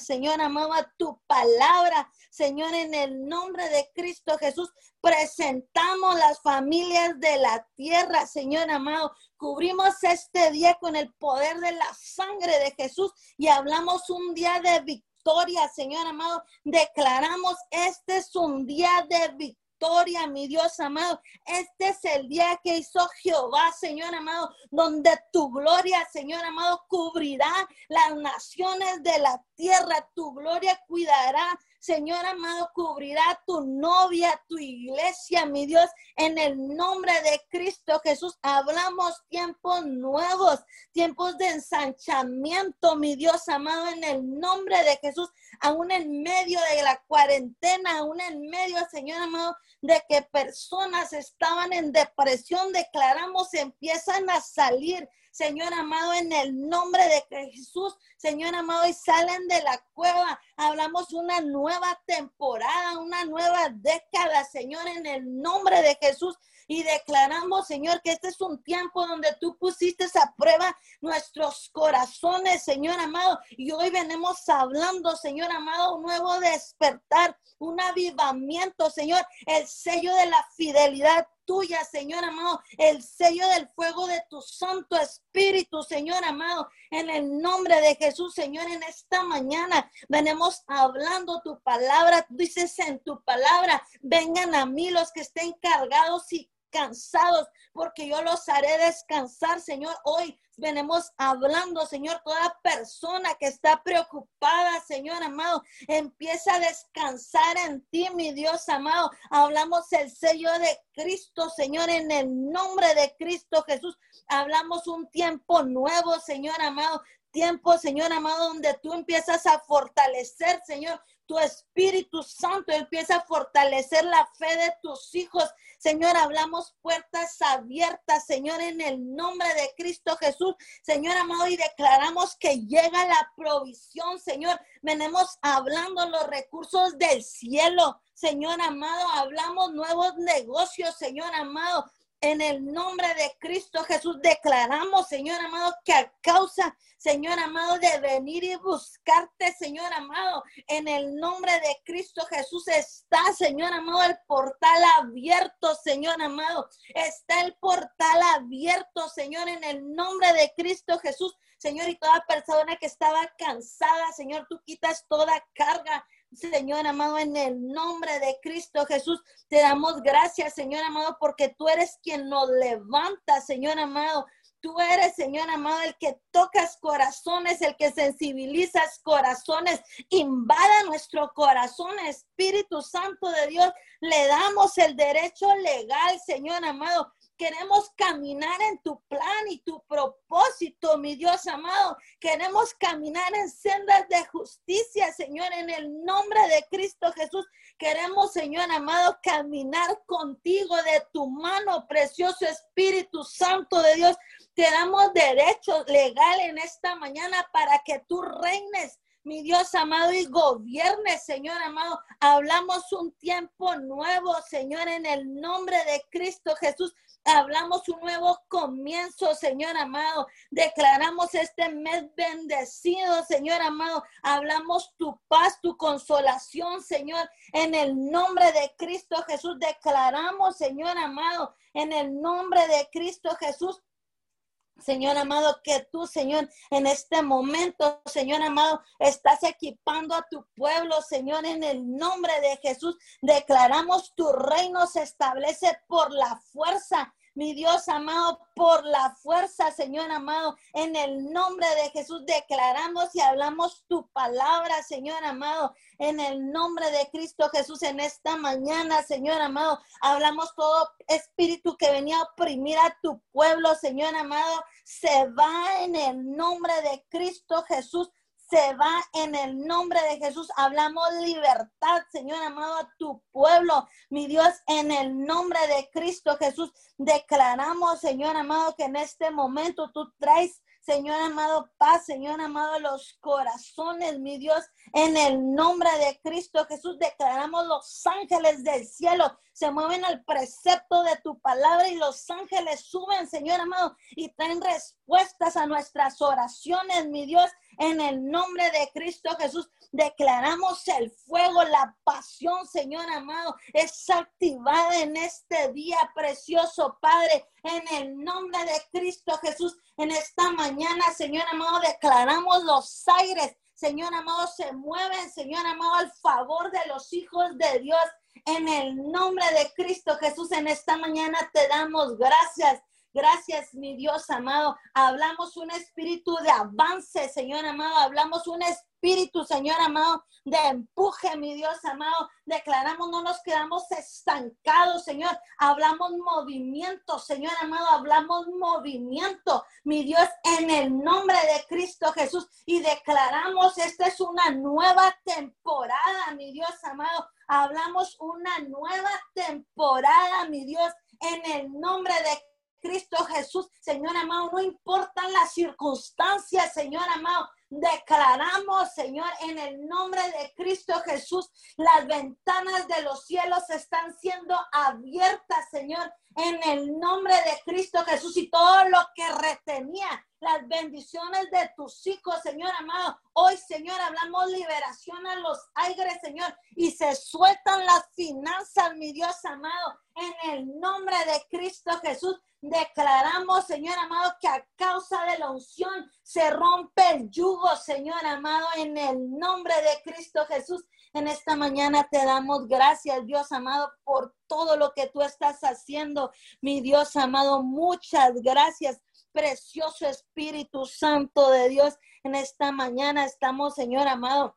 Señor amado, a tu palabra. Señor, en el nombre de Cristo Jesús, presentamos las familias de la tierra, Señor amado. Cubrimos este día con el poder de la sangre de Jesús y hablamos un día de victoria, Señor amado. Declaramos, este es un día de victoria mi Dios amado. Este es el día que hizo Jehová, Señor amado, donde tu gloria, Señor amado, cubrirá las naciones de la tierra. Tu gloria cuidará Señor amado, cubrirá tu novia, tu iglesia, mi Dios, en el nombre de Cristo Jesús. Hablamos tiempos nuevos, tiempos de ensanchamiento, mi Dios amado, en el nombre de Jesús, aún en medio de la cuarentena, aún en medio, Señor amado, de que personas estaban en depresión, declaramos, empiezan a salir Señor amado, en el nombre de Jesús, Señor amado, y salen de la cueva. Hablamos una nueva temporada, una nueva década, Señor, en el nombre de Jesús. Y declaramos, Señor, que este es un tiempo donde tú pusiste a prueba nuestros corazones, Señor amado. Y hoy venimos hablando, Señor amado, un nuevo despertar, un avivamiento, Señor, el sello de la fidelidad tuya, Señor amado, el sello del fuego de tu Santo Espíritu, Señor amado, en el nombre de Jesús, Señor, en esta mañana venimos hablando tu palabra, dices en tu palabra, vengan a mí los que estén cargados y cansados, porque yo los haré descansar, Señor. Hoy venimos hablando, Señor, toda persona que está preocupada, Señor amado, empieza a descansar en ti, mi Dios amado. Hablamos el sello de Cristo, Señor, en el nombre de Cristo Jesús. Hablamos un tiempo nuevo, Señor amado. Tiempo, Señor amado, donde tú empiezas a fortalecer, Señor, tu Espíritu Santo empieza a fortalecer la fe de tus hijos. Señor, hablamos puertas abiertas, Señor, en el nombre de Cristo Jesús. Señor amado, y declaramos que llega la provisión, Señor. Venimos hablando los recursos del cielo. Señor amado, hablamos nuevos negocios, Señor amado. En el nombre de Cristo Jesús declaramos, Señor amado, que a causa, Señor amado, de venir y buscarte, Señor amado, en el nombre de Cristo Jesús está, Señor amado, el portal abierto, Señor amado. Está el portal abierto, Señor, en el nombre de Cristo Jesús. Señor, y toda persona que estaba cansada, Señor, tú quitas toda carga, Señor amado, en el nombre de Cristo Jesús, te damos gracias, Señor amado, porque tú eres quien nos levanta, Señor amado. Tú eres, Señor amado, el que tocas corazones, el que sensibilizas corazones, invada nuestro corazón, Espíritu Santo de Dios. Le damos el derecho legal, Señor amado, Queremos caminar en tu plan y tu propósito, mi Dios amado. Queremos caminar en sendas de justicia, Señor, en el nombre de Cristo Jesús. Queremos, Señor amado, caminar contigo de tu mano, precioso Espíritu Santo de Dios. Te damos derecho legal en esta mañana para que tú reines mi Dios amado, y gobierne, Señor amado. Hablamos un tiempo nuevo, Señor, en el nombre de Cristo Jesús. Hablamos un nuevo comienzo, Señor amado. Declaramos este mes bendecido, Señor amado. Hablamos tu paz, tu consolación, Señor. En el nombre de Cristo Jesús declaramos, Señor amado, en el nombre de Cristo Jesús Señor amado, que tú, Señor, en este momento, Señor amado, estás equipando a tu pueblo, Señor, en el nombre de Jesús. Declaramos tu reino se establece por la fuerza mi Dios amado, por la fuerza, Señor amado, en el nombre de Jesús declaramos y hablamos tu palabra, Señor amado, en el nombre de Cristo Jesús en esta mañana, Señor amado, hablamos todo espíritu que venía a oprimir a tu pueblo, Señor amado, se va en el nombre de Cristo Jesús se va en el nombre de Jesús. Hablamos libertad, Señor amado, a tu pueblo, mi Dios, en el nombre de Cristo Jesús. Declaramos, Señor amado, que en este momento tú traes Señor amado, paz, Señor amado, los corazones, mi Dios, en el nombre de Cristo Jesús, declaramos los ángeles del cielo, se mueven al precepto de tu palabra y los ángeles suben, Señor amado, y traen respuestas a nuestras oraciones, mi Dios, en el nombre de Cristo Jesús. Declaramos el fuego, la pasión, Señor amado, es activada en este día precioso, Padre, en el nombre de Cristo Jesús. En esta mañana, Señor amado, declaramos los aires, Señor amado, se mueven, Señor amado, al favor de los hijos de Dios. En el nombre de Cristo Jesús, en esta mañana te damos gracias. Gracias, mi Dios amado. Hablamos un espíritu de avance, Señor amado. Hablamos un espíritu, Señor amado, de empuje, mi Dios amado. Declaramos, no nos quedamos estancados, Señor. Hablamos movimiento, Señor amado. Hablamos movimiento, mi Dios, en el nombre de Cristo Jesús. Y declaramos, esta es una nueva temporada, mi Dios amado. Hablamos una nueva temporada, mi Dios, en el nombre de Cristo Jesús, Señor amado, no importan las circunstancias, Señor amado, declaramos, Señor, en el nombre de Cristo Jesús, las ventanas de los cielos están siendo abiertas, Señor, en el nombre de Cristo Jesús y todo lo que retenía las bendiciones de tus hijos, Señor amado. Hoy, Señor, hablamos liberación a los aires, Señor, y se sueltan las finanzas, mi Dios amado, en el nombre de Cristo Jesús. Declaramos, Señor amado, que a causa de la unción se rompe el yugo, Señor amado, en el nombre de Cristo Jesús. En esta mañana te damos gracias, Dios amado, por todo lo que tú estás haciendo, mi Dios amado. Muchas gracias, precioso Espíritu Santo de Dios. En esta mañana estamos, Señor amado,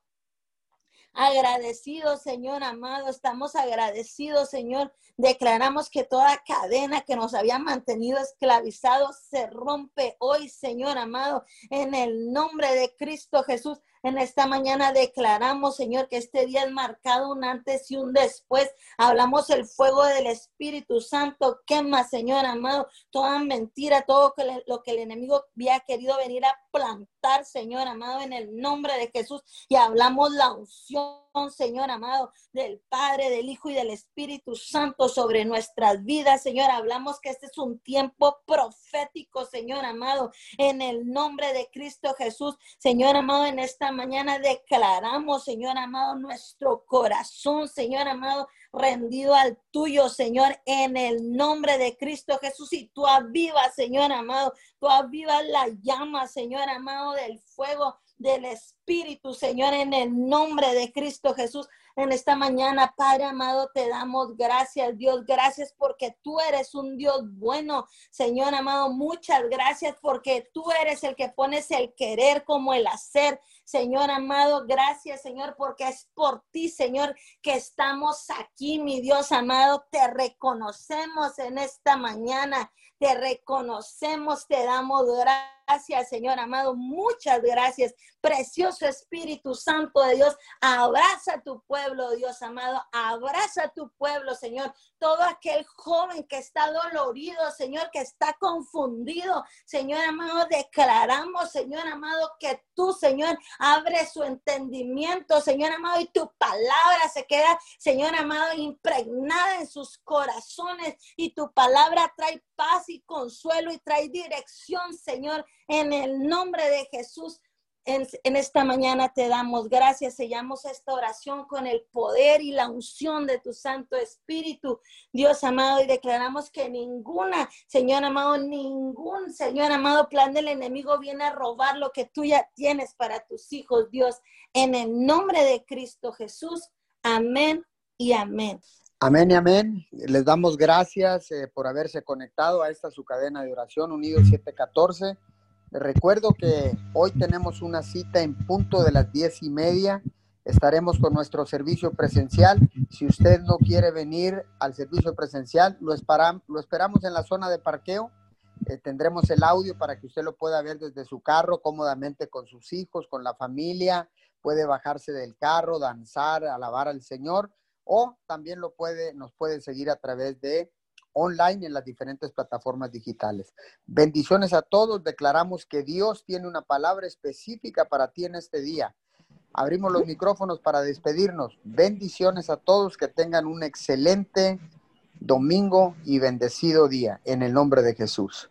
agradecidos, Señor amado. Estamos agradecidos, Señor. Declaramos que toda cadena que nos había mantenido esclavizados se rompe hoy, Señor amado, en el nombre de Cristo Jesús. En esta mañana declaramos, Señor, que este día es marcado un antes y un después. Hablamos el fuego del Espíritu Santo. Quema, Señor amado, toda mentira, todo lo que el enemigo había querido venir a plantar, Señor amado, en el nombre de Jesús. Y hablamos la unción Señor amado, del Padre, del Hijo y del Espíritu Santo sobre nuestras vidas, Señor. Hablamos que este es un tiempo profético, Señor amado, en el nombre de Cristo Jesús. Señor amado, en esta mañana declaramos, Señor amado, nuestro corazón, Señor amado, rendido al tuyo, Señor, en el nombre de Cristo Jesús. Y tú avivas, Señor amado, tú avivas la llama, Señor amado, del fuego del Espíritu, Señor, en el nombre de Cristo Jesús. En esta mañana, Padre amado, te damos gracias, Dios. Gracias porque tú eres un Dios bueno, Señor amado. Muchas gracias porque tú eres el que pones el querer como el hacer. Señor amado, gracias, Señor, porque es por ti, Señor, que estamos aquí, mi Dios amado. Te reconocemos en esta mañana. Te reconocemos, te damos gracias, Señor amado. Muchas gracias. Precioso Espíritu Santo de Dios, abraza a tu pueblo, Dios amado. Abraza a tu pueblo, Señor. Todo aquel joven que está dolorido, Señor, que está confundido, Señor amado, declaramos, Señor amado, que tú, Señor, abre su entendimiento, Señor amado, y tu palabra se queda, Señor amado, impregnada en sus corazones y tu palabra trae paz y consuelo y trae dirección, Señor, en el nombre de Jesús. En, esta mañana te damos gracias, sellamos esta oración con el poder y la unción de tu Santo Espíritu, Dios amado, y declaramos que ninguna, Señor amado, ningún, Señor amado, plan del enemigo viene a robar lo que tú ya tienes para tus hijos, Dios, en el nombre de Cristo Jesús. Amén y amén. Amén y amén. Les damos gracias eh, por haberse conectado a esta su cadena de oración Unido 714. Recuerdo que hoy tenemos una cita en punto de las diez y media. Estaremos con nuestro servicio presencial. Si usted no quiere venir al servicio presencial, lo, lo esperamos en la zona de parqueo. Eh, tendremos el audio para que usted lo pueda ver desde su carro cómodamente con sus hijos, con la familia. Puede bajarse del carro, danzar, alabar al Señor o también lo puede, nos puede seguir a través de online en las diferentes plataformas digitales. Bendiciones a todos. Declaramos que Dios tiene una palabra específica para ti en este día. Abrimos los micrófonos para despedirnos. Bendiciones a todos. Que tengan un excelente domingo y bendecido día en el nombre de Jesús.